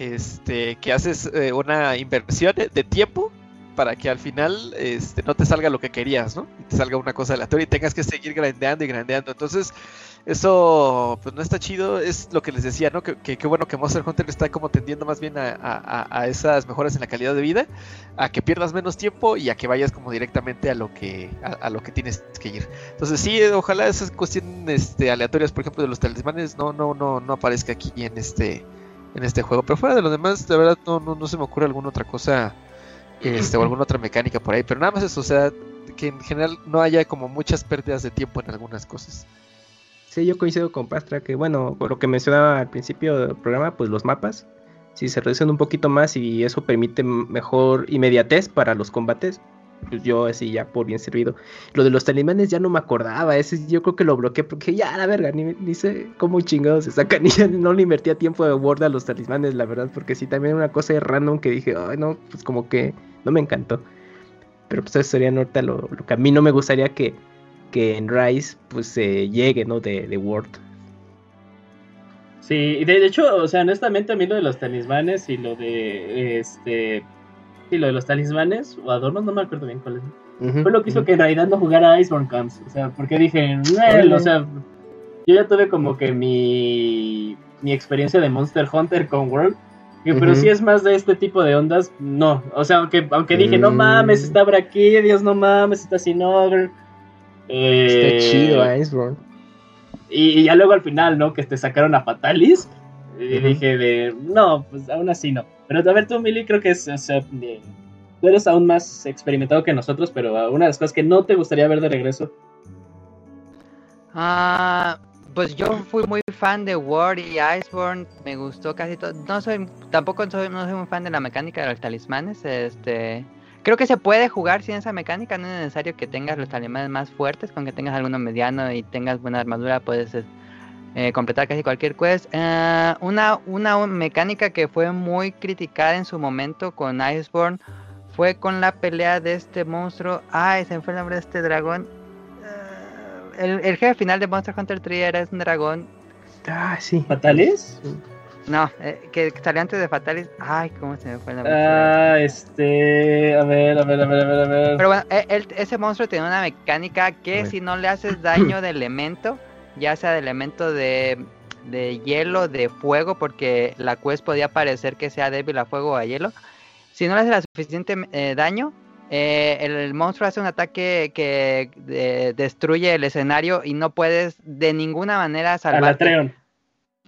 Este, que haces eh, una inversión de tiempo para que al final este, no te salga lo que querías, ¿no? Y te salga una cosa aleatoria y tengas que seguir grandeando y grandeando. Entonces, eso pues no está chido, es lo que les decía, ¿no? Que, que, bueno que Monster Hunter está como tendiendo más bien a, esas mejoras en la calidad de vida, a que pierdas menos tiempo y a que vayas como directamente a lo que, a, lo que tienes que ir. Entonces sí, ojalá esas cuestiones este, aleatorias, por ejemplo, de los talismanes, no, no, no, no aparezca aquí en este en este juego. Pero fuera de lo demás, de verdad no, no, se me ocurre alguna otra cosa este, o alguna otra mecánica por ahí. Pero nada más eso, o sea, que en general no haya como muchas pérdidas de tiempo en algunas cosas. Sí, yo coincido con Pastra que, bueno, lo que mencionaba al principio del programa, pues los mapas, si se reducen un poquito más y eso permite mejor inmediatez para los combates, pues yo así ya por bien servido. Lo de los talismanes ya no me acordaba, ese yo creo que lo bloqueé porque ya la verga, ni, sé cómo chingados se sacan [laughs] y no le invertía tiempo de Word a los talismanes, la verdad, porque sí también una cosa de random que dije, ay no, pues como que no me encantó. Pero pues eso sería ahorita lo, lo que a mí no me gustaría que, que en Rise pues se llegue, ¿no? De, de Word. Sí, de, de hecho, o sea, honestamente a mí lo de los talismanes y lo de este y lo de los talismanes o adornos, no me acuerdo bien cuál es. Fue lo que hizo que en realidad no jugara Iceborne Camps. O sea, porque dije, o sea, yo ya tuve como que mi, mi experiencia de Monster Hunter con World. Pero si es más de este tipo de ondas, no. O sea, aunque, aunque dije, no mm. mames, está Dios no mames, está Sinogre. Eh, está chido Iceborne. Y, ya luego al final, ¿no? Que te sacaron a Fatalis. Y dije de, no, pues aún así no. Pero a ver, tú, Mili, creo que es, o tú eres aún más experimentado que nosotros, pero una de las cosas que no te gustaría ver de regreso. Ah, pues yo fui muy fan de War y Iceborne, me gustó casi todo. No soy, tampoco soy, no soy muy fan de la mecánica de los talismanes. Este, creo que se puede jugar sin esa mecánica, no es necesario que tengas los talismanes más fuertes, con que tengas alguno mediano y tengas buena armadura, puedes eh, completar casi cualquier quest. Eh, una, una mecánica que fue muy criticada en su momento con Iceborne fue con la pelea de este monstruo. Ay, se me fue el nombre de este dragón. Eh, el, jefe final de Monster Hunter 3 era un dragón. Ah, sí. ¿Fatalis? No, que salió antes de Fatalis. Ay, ¿cómo se me fue el nombre? Ah, este. A ver, a ver, a ver, a ver. A ver. Pero bueno, ese monstruo tiene una mecánica que si no le haces daño de elemento ya sea de elemento de, hielo, de fuego, porque la quest podía parecer que sea débil a fuego o a hielo. Si no le hace la suficiente eh, daño, eh, el, monstruo hace un ataque que destruye el escenario y no puedes de ninguna manera salvar. A la Treon.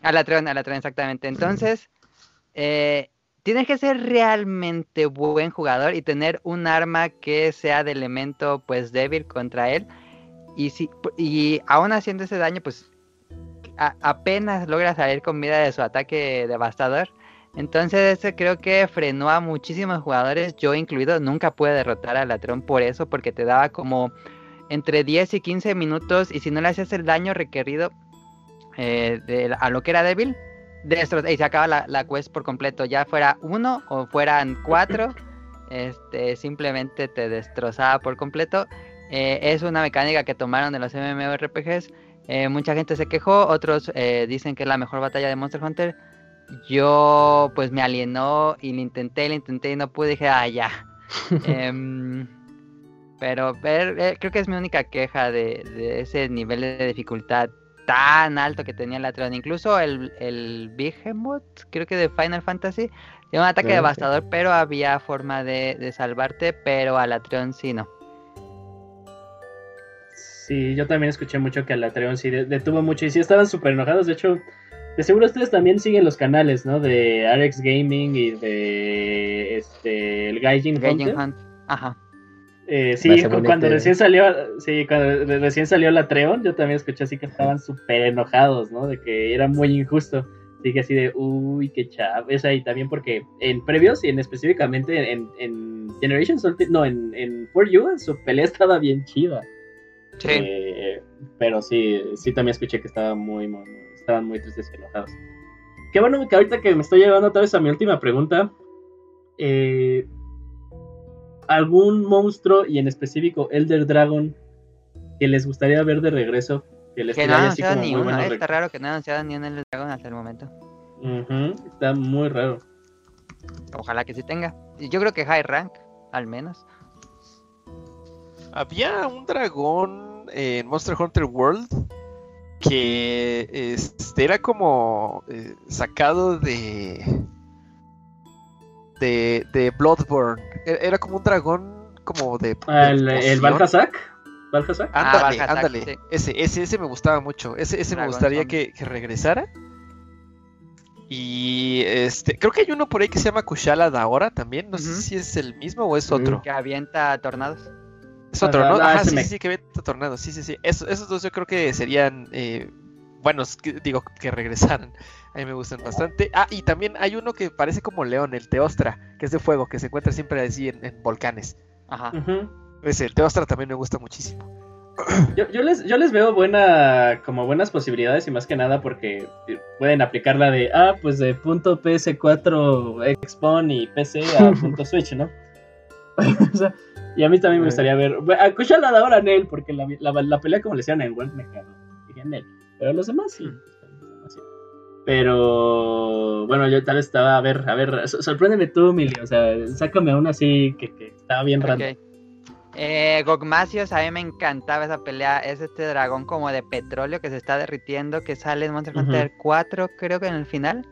A la Treon, a la Treon, exactamente. Entonces, eh, tienes que ser realmente buen jugador y tener un arma que sea de elemento pues débil contra él y, si, y aún haciendo ese daño, pues apenas logra salir con vida de su ataque devastador. Entonces ese creo que frenó a muchísimos jugadores, yo incluido, nunca pude derrotar a Latron por eso, porque te daba como entre 10 y 15 minutos y si no le hacías el daño requerido eh, a lo que era débil, y se acaba la, la, quest por completo, ya fuera uno o fueran cuatro, [laughs] este, simplemente te destrozaba por completo eh, es una mecánica que tomaron de los MMORPGs. Eh, mucha gente se quejó, otros eh, dicen que es la mejor batalla de Monster Hunter. Yo pues me alienó y lo intenté, lo intenté y no pude. Dije, ah, ya. [laughs] Em, pero eh, creo que es mi única queja de, de ese nivel de dificultad tan alto que tenía la Tron. Incluso el, el Behemoth, creo que de Final Fantasy, tiene un ataque sí. devastador, pero había forma de, de salvarte, pero a la Tron sí no. Sí, yo también escuché mucho que Alatreon sí de- detuvo mucho y sí estaban súper enojados. De hecho, de seguro ustedes también siguen los canales, ¿no? De RX Gaming y de este el Gaijin Gaijin Hunter. Hunt. Ajá. Eh, sí, bonito, cuando eh. recién salió, sí, cuando re- recién salió la Treon, yo también escuché así que estaban súper enojados, ¿no? De que era muy injusto. Así que así de, uy, qué chaves ahí también porque en previos y en específicamente en, en Generations Ulti- no, en, en For You, su pelea estaba bien chida. Sí. Eh, pero sí, sí también escuché que estaban muy, muy, muy- estaban muy tristes y enojados. Qué bueno que ahorita que me estoy llevando otra vez a mi última pregunta. eh, ¿Algún monstruo y en específico Elder Dragon que les gustaría ver de regreso? Que les que no así anunciado como ni muy uno, eh, está raro que no ha anunciado ni uno el dragón hasta el momento. Está muy raro. Ojalá que sí tenga. Yo creo que High Rank, al menos. Había un dragón en Monster Hunter World que este, era como eh, sacado de, de de Bloodborne. Era, era como un dragón como de, de Ah, el, el. Balhazak. ¿Balhazak? Ah, Ándale, ándale. sí. Ese, ese, ese me gustaba mucho. Ese, ese me gustaría que, que regresara. Y este, creo que hay uno por ahí que se llama Kushala Daora también. No sé si es el mismo o es otro. Que avienta tornados. Es otro, Ajá, ¿no? ah, sí, me- sí, sí, que ve tornado. Sí, sí, sí. Esos, esos dos yo creo que serían eh, buenos, que- digo, que regresaran. A mí me gustan bastante. Ah, y también hay uno que parece como león, el Teostra, que es de fuego, que se encuentra siempre así en, en volcanes. Ajá. Ujú. Ese, el Teostra también me gusta muchísimo. [clears throat] Yo, yo les, yo les veo buena, como buenas posibilidades y más que nada porque pueden aplicar la de, ah, pues de punto PS4 Xpon y PC a [laughs] punto Switch, ¿no? [laughs] O sea, y a mí también me gustaría ver, a Kushala de ahora Nel, porque la, la, la pelea como le hicieron en World me quedó, dije Nel, pero los demás sí. los demás sí. Pero bueno, yo tal vez estaba, a ver, a ver, sor- sorpréndeme tú, Mili, o sea, sácame una así que, que estaba bien. Ok. Eh, Gogmasios, a mí me encantaba esa pelea. Es este dragón como de petróleo que se está derritiendo, que sale en Monster. Hunter 4, creo que en el final.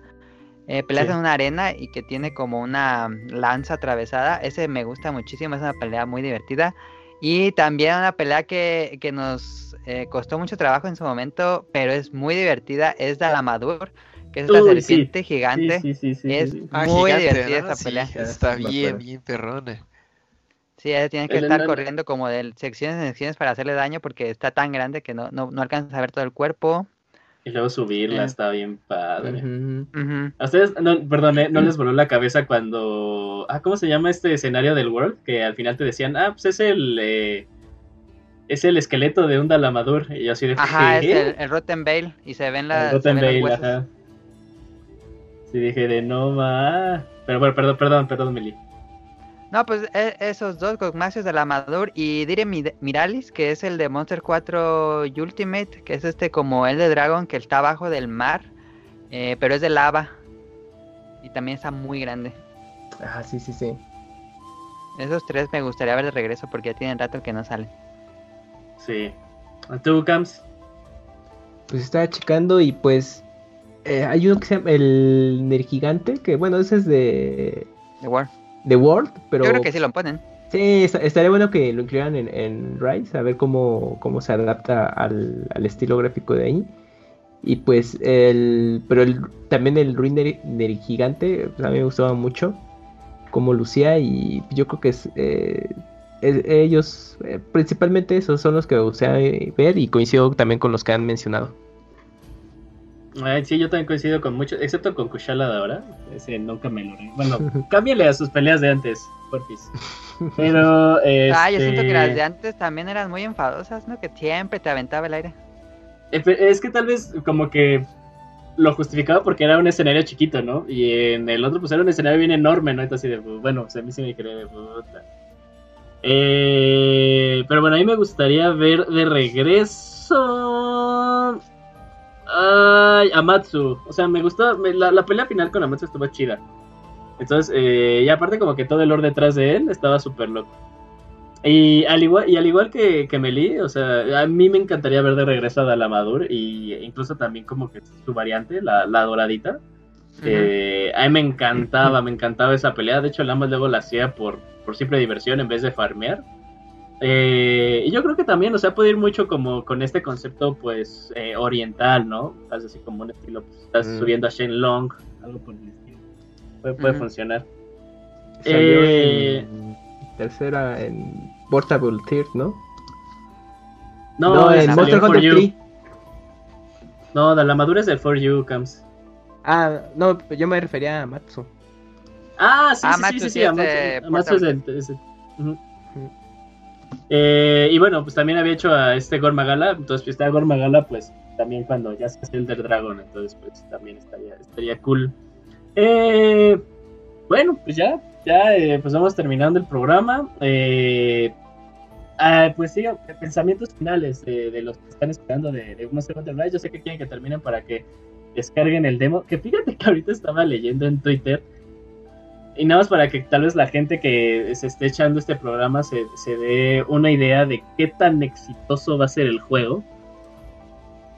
Eh, peleas Sí. en una arena y que tiene como una lanza atravesada. Ese me gusta muchísimo, es una pelea muy divertida. Y también una pelea que, que nos eh, costó mucho trabajo en su momento, pero es muy divertida, es Dalamadur, que es la Uy, sí. serpiente gigante. Sí, sí, sí, sí, Es sí. Ah, muy gigante, divertida ¿no? esta Sí, pelea. está bien, bien perrona. Sí, ella tiene que El- estar corriendo como de secciones en secciones para hacerle daño porque está tan grande que no, no, no alcanza a ver todo el cuerpo. Y luego subirla Eh. está bien padre. Ujú. Ujú. A ustedes, no, perdón, eh, no les voló la cabeza cuando. Ah, ¿cómo se llama este escenario del World? Que al final te decían, ah, pues es el. eh, es el esqueleto de un Dalamadur. Y yo así de. Ajá, es el, el Rotten Vale y se ven, las, Rotten los huesos. ajá. Sí, dije de no más. Pero bueno, perdón, perdón, perdón, Meli. No, pues e- esos dos, Gogmasios de la Amador y Dire Mi- Miralis, que es el de Monster 4 Ultimate, que es este como el de Dragon que está abajo del mar, eh, pero es de lava. Y también está muy grande. Ah, sí, sí, sí. Esos tres me gustaría ver de regreso porque ya tienen rato que no salen. Sí. ¿Tú, Cams? Pues estaba checando y pues eh, hay uno que se llama el Nergigante, que bueno, ese es de The War. The World, pero Yo creo que sí lo ponen. sí, est- estaría bueno que lo incluyeran en, en Rise, a ver cómo, cómo se adapta al, al estilo gráfico de ahí. Y pues el, pero el, también el Ruin Ner- Nergigante, pues, a mí me gustaba mucho cómo lucía y yo creo que es, eh, es- ellos, eh, principalmente esos son los que me gustaría ver y coincido también con los que han mencionado. Ay, sí, yo también coincido con muchos, excepto con Kushala de ahora. Ese nunca me lo Bueno, [laughs] cámbiale a sus peleas de antes, porfis. Pero. [laughs] Ah, yo siento que las este, de antes también eran muy enfadosas, ¿no? Que siempre te aventaba el aire. Eh, Es que tal vez como que lo justificaba porque era un escenario chiquito, ¿no? Y en el otro pues era un escenario bien enorme, ¿no? Entonces, así de, pues, bueno, pues, a mí sí me quedé de puta. Eh, pero bueno, a mí me gustaría ver de regreso... Ay, Amatsu. O sea, me gustó, me- la, la pelea final con Amatsu estuvo chida. Entonces, eh, y aparte como que todo el lore detrás de él estaba súper loco. Y al igual, y al igual que, que Meli, o sea, a mí me encantaría ver de regreso a Dalamadur y incluso también como que su variante, la, la doradita. Eh, a mí me encantaba, me encantaba esa pelea. De hecho, el ambas luego la hacía por, por simple diversión en vez de farmear. Eh, y yo creo que también, o sea, puede ir mucho como con este concepto, pues, eh, oriental, ¿no? Así como un estilo, pues, estás Mm. subiendo a Shenlong, algo por el estilo. Puede, puede funcionar. Salió Eh, en tercera en Portable Tier, ¿no? No, es en el Monster For Hunter You. 3. No, la madura es del For You, Cams. Ah, no, yo me refería a Matsu. Ah, sí, Ah, sí, Matsu sí, sí, sí Amatsu- de Amatsu es del- es- ujú. Eh, y bueno, pues también había hecho a este Gormagala, entonces pues está Gormagala, pues también cuando ya se hace el del dragón, entonces pues también estaría, estaría cool. Eh, bueno, pues ya, ya eh, pues vamos terminando el programa. Eh, ah, pues sí, pensamientos finales de, los que están esperando de, de Monster Hunter. Yo sé que quieren que terminen para que descarguen el demo. Que fíjate que ahorita estaba leyendo en Twitter. Y nada más para que tal vez la gente que se esté echando este programa se, se dé una idea de qué tan exitoso va a ser el juego.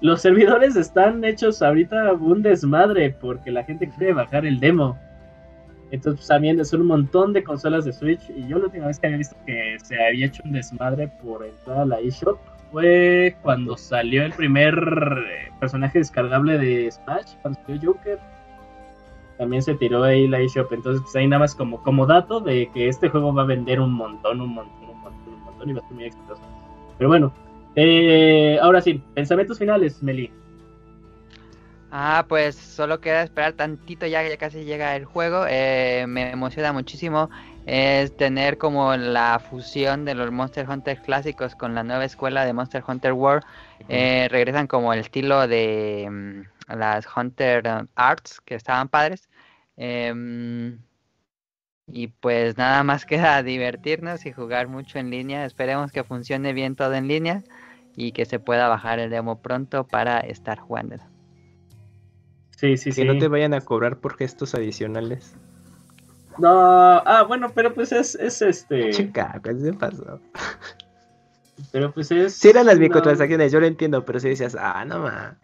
Los servidores están hechos ahorita un desmadre porque la gente quiere bajar el demo. Entonces pues, también son un montón de consolas de Switch y yo la última vez que había visto que se había hecho un desmadre por entrar a la eShop fue cuando salió el primer eh, personaje descargable de Smash, cuando salió Joker. También se tiró ahí la eShop, entonces pues ahí nada más como, como dato de que este juego va a vender un montón, un montón, un montón, un montón y va a ser muy exitoso. Pero bueno, eh, ahora sí, pensamientos finales, Meli. Ah, pues solo queda esperar tantito, ya, ya casi llega el juego. eh, me emociona muchísimo. Es tener como la fusión de los Monster Hunter clásicos con la nueva escuela de Monster Hunter World. Eh, regresan como el estilo de mm, las Hunter Arts, que estaban padres. Em, y pues nada más queda [laughs] divertirnos y jugar mucho en línea. Esperemos que funcione bien todo en línea y que se pueda bajar el demo pronto para estar jugando. Sí, sí, que sí. no te vayan a cobrar por gestos adicionales. No, ah, bueno, pero pues es, es este. Chica, ¿qué se pasó? Pero pues es. Si eran las no, microtransacciones, yo lo entiendo, pero si decías, ah, no ma.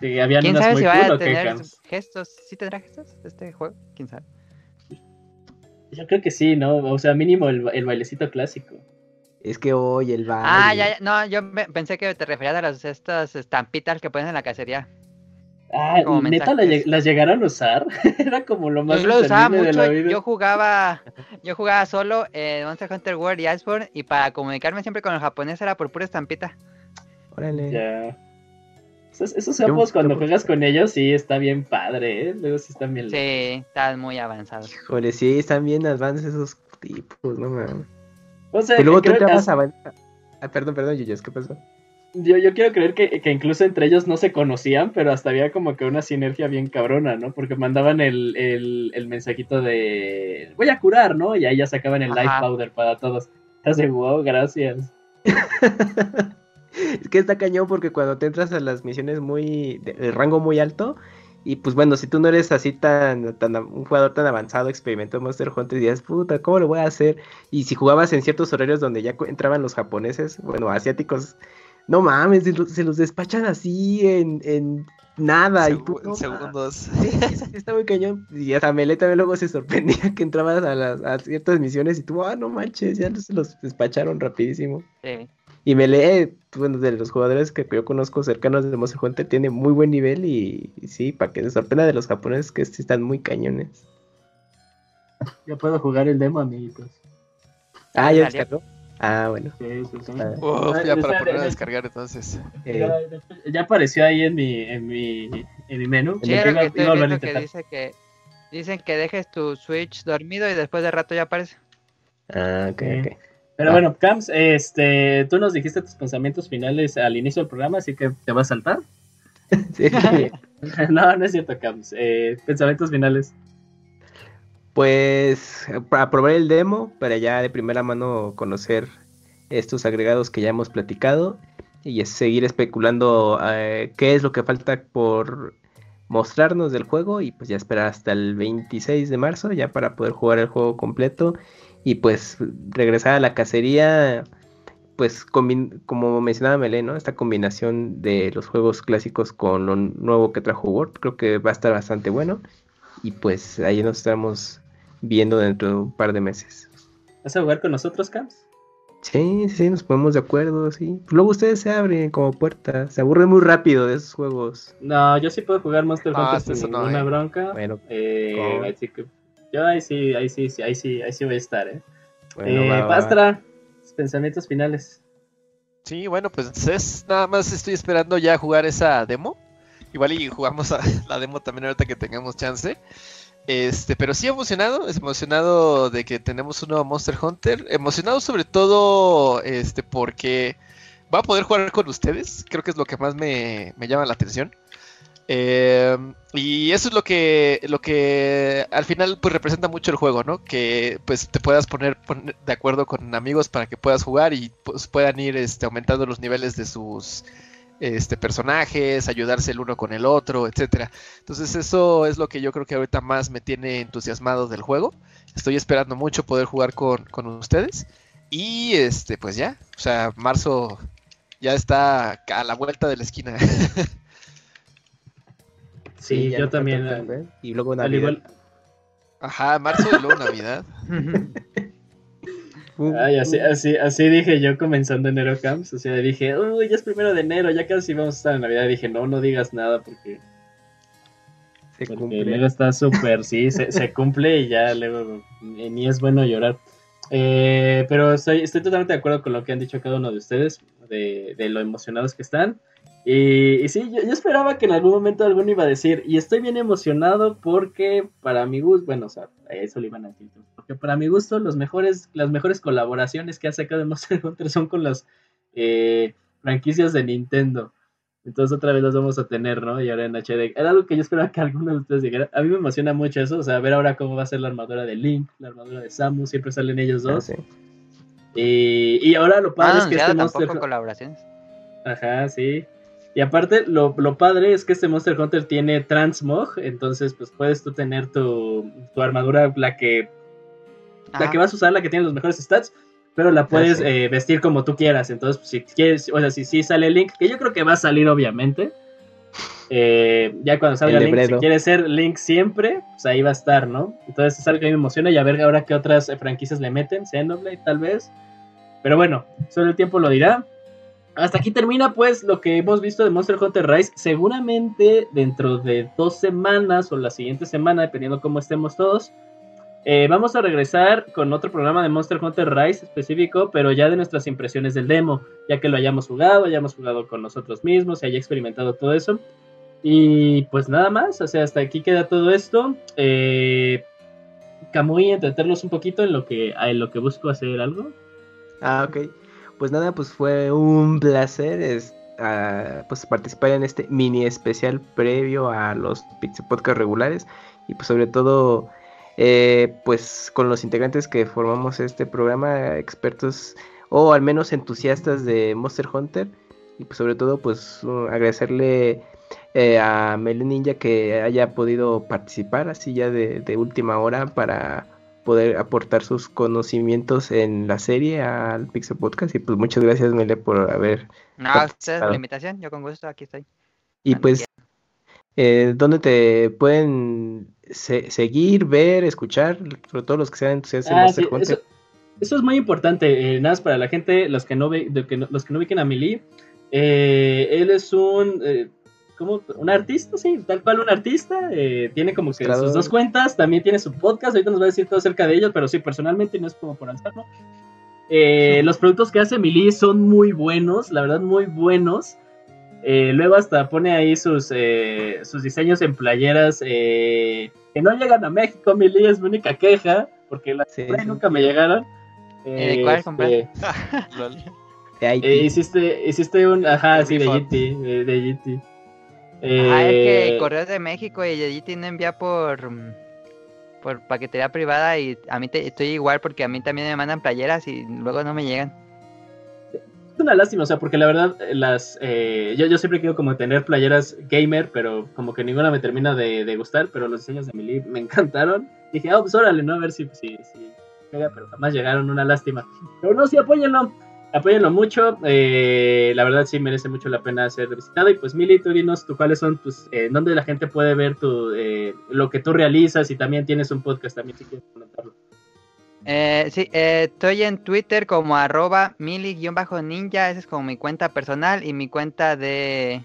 Sí, habían ¿Quién unas sabe muy si. Gestos? ¿Sí tendrá gestos este juego? ¿Quién sabe? Yo creo que sí, ¿no? O sea, mínimo el, el bailecito clásico. Es que hoy el baile. Ah, ya, ya, no, yo me- pensé que te referías a las, estas estampitas que ponen en la cacería. Ah, Como neta, la las llegaron a usar. [laughs] Era como lo más Yo lo usaba entendible de la mucho, vida. yo jugaba, yo jugaba solo en Monster Hunter World y Iceborne y para comunicarme siempre con el japonés era por pura estampita. Órale. Ya. Esos, esos Yo- cuando yo- juegas con ellos sí está bien padre, ¿eh? Luego sí están bien locos. Sí, están muy avanzados. Híjole, sí, están bien advances esos tipos, no mames. O sea, Y luego tú creo- entrabas as- a... Ah, perdón, perdón, Yuyos, ¿qué pasó? yo, yo quiero creer que, que incluso entre ellos no se conocían, pero hasta había como que una sinergia bien cabrona, ¿no? Porque mandaban el, el, el mensajito de voy a curar, ¿no? Y ahí ya sacaban el life Ajá. powder para todos. Así, wow, gracias. [laughs] es que está cañón porque cuando te entras a las misiones muy de, de rango muy alto y pues bueno, si tú no eres así tan, tan un jugador tan avanzado, experimentó en Monster Hunter y dices, puta, ¿cómo lo voy a hacer? Y si jugabas en ciertos horarios donde ya entraban los japoneses, bueno, asiáticos, no mames, se los, se los despachan así en, en nada. y segundos. Está muy cañón. Y hasta Mele también luego se sorprendía [laughs] que entrabas a, las, a ciertas misiones y tú, ah, no manches, ya se los despacharon rapidísimo. Sí. Y Mele, bueno, de los jugadores que yo conozco cercanos de Monster Hunter, tiene muy buen nivel y, y sí, para que se sorprenda de los japoneses que sí están muy cañones. Ya puedo jugar el demo, amiguitos. Ah, ya descargó. Ah, bueno. Sí, sí, sí. Ah, Uf, Ah, ya para poner a de- descargar entonces. eh, Ya, apareció ahí en mi, en mi, en mi menú. Sí, iba- que estoy viendo dice que dicen que dejes tu Switch dormido y después de rato ya aparece. ah, ok, Sí. ok. Pero Ah. bueno, Cams, este, tú nos dijiste tus pensamientos finales al inicio del programa, así que te vas a saltar. [laughs] Sí. [laughs] no, no es cierto, Cams. Eh, pensamientos finales. Pues para probar el demo, para ya de primera mano conocer estos agregados que ya hemos platicado y es seguir especulando eh, qué es lo que falta por mostrarnos del juego y pues ya esperar hasta el 26 de marzo ya para poder jugar el juego completo y pues regresar a la cacería pues como mencionaba Melé, ¿no? Esta combinación de los juegos clásicos con lo nuevo que trajo Word, creo que va a estar bastante bueno. Y pues ahí nos estamos viendo dentro de un par de meses. ¿Vas a jugar con nosotros, Camps? Sí, sí, nos ponemos de acuerdo, sí. Luego ustedes se abren como puertas, se aburren muy rápido de esos juegos. No, yo sí puedo jugar Monster Hunter sin ninguna eh. bronca. Bueno, eh, que yo ahí sí, ahí sí, ahí sí, ahí sí voy a estar, ¿eh? Bueno, eh, Pastra, pensamientos finales. Sí, bueno, pues es nada más estoy esperando ya jugar esa demo. Igual y jugamos a [laughs] la demo también ahorita que tengamos chance. Este, pero sí emocionado, es emocionado de que tenemos un nuevo Monster Hunter. Emocionado sobre todo este porque va a poder jugar con ustedes. Creo que es lo que más me, me llama la atención. Eh, y eso es lo que, lo que al final pues representa mucho el juego, ¿no? Que pues te puedas poner, de acuerdo con amigos para que puedas jugar y pues, puedan ir este, aumentando los niveles de sus este, personajes, ayudarse el uno con el otro, etcétera. Entonces eso es lo que yo creo que ahorita más me tiene entusiasmado del juego. Estoy esperando mucho poder jugar con, con ustedes. Y este, pues ya, o sea, marzo ya está a la vuelta de la esquina. [laughs] Sí, yo también. Eh, y luego Navidad. Ajá, marzo y luego Navidad. [laughs] Ay, así, así, así dije yo comenzando enero camps, o sea, dije, uy, ya es primero de enero, ya casi vamos a estar en Navidad, dije, no, no digas nada porque... Se cumple. Luego está súper, sí, [laughs] se, cumple y ya luego ni es bueno llorar. Eh, pero estoy, estoy totalmente de acuerdo con lo que han dicho cada uno de ustedes, de, de lo emocionados que están. Y, sí, yo, esperaba que en algún momento alguno iba a decir, y estoy bien emocionado porque para mi gusto, bueno, o sea, eso le iban a decir, porque para mi gusto los mejores, las mejores colaboraciones que ha sacado [laughs] Monster Hunter son con las eh, franquicias de Nintendo. Entonces otra vez las vamos a tener, ¿no? Y ahora en HD. Era algo que yo esperaba que alguno de ustedes dijera. A mí me emociona mucho eso, o sea, ver ahora cómo va a ser la armadura de Link, la armadura de Samus, siempre salen ellos dos. Ah, y, ahora lo padre es que este Monster colaboraciones. Ajá, sí. Y aparte, lo, padre es que este Monster Hunter tiene Transmog, entonces pues puedes tú tener tu, armadura, la que, la que vas a usar, la que tiene los mejores stats, pero la puedes eh, vestir como tú quieras. Entonces, pues, si quieres, o sea, si, si sale Link, que yo creo que va a salir obviamente. Eh, ya cuando salga Link, si quieres ser Link siempre, pues ahí va a estar, ¿no? Entonces es algo que me emociona y a ver ahora qué otras franquicias le meten, Xenoblade tal vez. Pero bueno, solo el tiempo lo dirá hasta aquí termina pues lo que hemos visto de Monster Hunter Rise. Seguramente dentro de dos semanas o la siguiente semana, dependiendo cómo estemos todos, eh, vamos a regresar con otro programa de Monster Hunter Rise específico, pero ya de nuestras impresiones del demo, ya que lo hayamos jugado, hayamos jugado con nosotros mismos, se haya experimentado todo eso. Y pues nada más, o sea, hasta aquí queda todo esto. Eh, Kamui, entretenerlos un poquito en lo que, en lo que busco hacer algo. Ah, ok pues nada, pues fue un placer ah, pues participar en este mini especial previo a los Pizza Podcast regulares. Y pues sobre todo eh, pues con los integrantes que formamos este programa, expertos o al menos entusiastas de Monster Hunter. Y pues sobre todo pues agradecerle eh, a Mel Ninja que haya podido participar así ya de última hora para poder aportar sus conocimientos en la serie al Pixel Podcast. Y pues muchas gracias, Mele, por haber. No, gracias por la invitación. Yo con gusto aquí estoy. Y pues, eh, ¿dónde te pueden seguir, ver, escuchar? Sobre todo los que sean entusiastas ah, sí, eso, eso, es muy importante. Eh, nada más para la gente, los que no, ve, que los que no ubiquen a Mili. Eh, él es un eh, un artista, sí, tal cual un artista, eh, tiene como que sus dos cuentas, también tiene su podcast, ahorita nos va a decir todo acerca de ellos, pero sí, personalmente no es como por lanzarlo. Eh, los productos que hace Mili son muy buenos, la verdad muy buenos. Eh, luego hasta pone ahí sus, sus diseños en playeras que no llegan a México, Mili es mi única queja, porque las nunca me llegaron. ¿Cuál este, [laughs] hiciste, hiciste un, ajá, sí, de GT, de, de GT. Ah, es que eh, Correos de México y allí tienen envía por por paquetería privada y a mí estoy igual porque a mí también me mandan playeras y luego no me llegan. una lástima, o sea, porque la verdad, las eh, yo, yo siempre quiero como tener playeras gamer, pero como que ninguna me termina de, gustar, pero los diseños de Melee me [laughs] encantaron. Dije, oh, pues órale, ¿no? A ver si, si, si pega, pero jamás llegaron, una lástima. Pero no, sí, apóyenlo, apóyenlo mucho, eh, la verdad sí merece mucho la pena ser visitado. Y pues, Mili, tú dinos tú, cuáles son tus, eh, dónde la gente puede ver tu, eh, lo que tú realizas y también tienes un podcast también si quieres comentarlo. Eh, sí, eh, estoy en Twitter como arroba mili-ninja, esa es como mi cuenta personal y mi cuenta de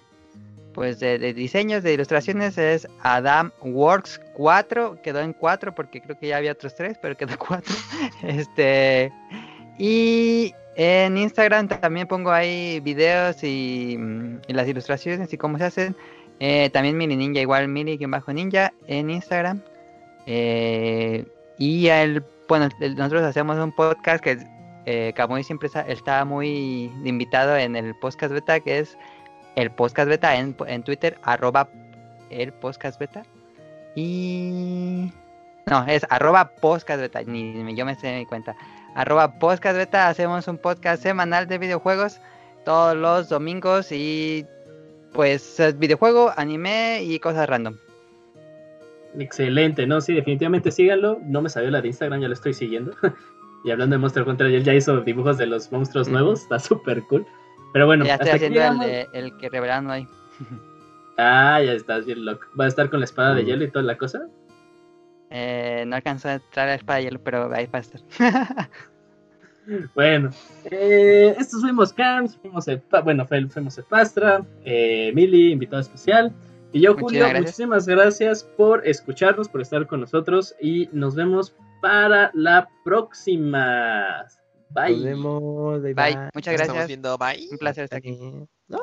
pues de, diseños, de ilustraciones es AdamWorks4, quedó en 4 porque creo que ya había otros 3, pero quedó 4. [laughs] este y en Instagram también pongo ahí videos y, las ilustraciones y cómo se hacen. Eh, también mili ninja, igual mili-ninja en Instagram. Eh, y el bueno, nosotros hacemos un podcast que eh, Camuy siempre está, muy invitado en el podcast beta, que es el podcast beta en, Twitter, arroba el podcast beta. Y... No, es arroba podcast beta, ni, yo me sé mi cuenta. Arroba podcast beta, hacemos un podcast semanal de videojuegos todos los domingos y pues videojuego, anime y cosas random. Excelente, no, sí, definitivamente síganlo. No me salió la de Instagram, ya lo estoy siguiendo. [laughs] y hablando de Monster Hunter, él ya hizo dibujos de los monstruos nuevos, está súper cool. Pero bueno, ya estoy haciendo el, de, el, que revelaron ahí. ah, ya estás bien loco. ¿Va a estar con la espada de hielo y toda la cosa? Eh, no alcanzó a entrar la espada de hielo, pero ahí va a estar. [laughs] bueno, eh, estos fuimos Camps, fuimos el, bueno, fuimos el Pastra, eh, Mili, invitado especial. Y yo, Julio, muchísimas gracias por escucharnos, por estar con nosotros y nos vemos para la próxima. Bye. Nos vemos. Bye. Muchas gracias. Estamos viendo. Bye. Un placer estar aquí. ¿No?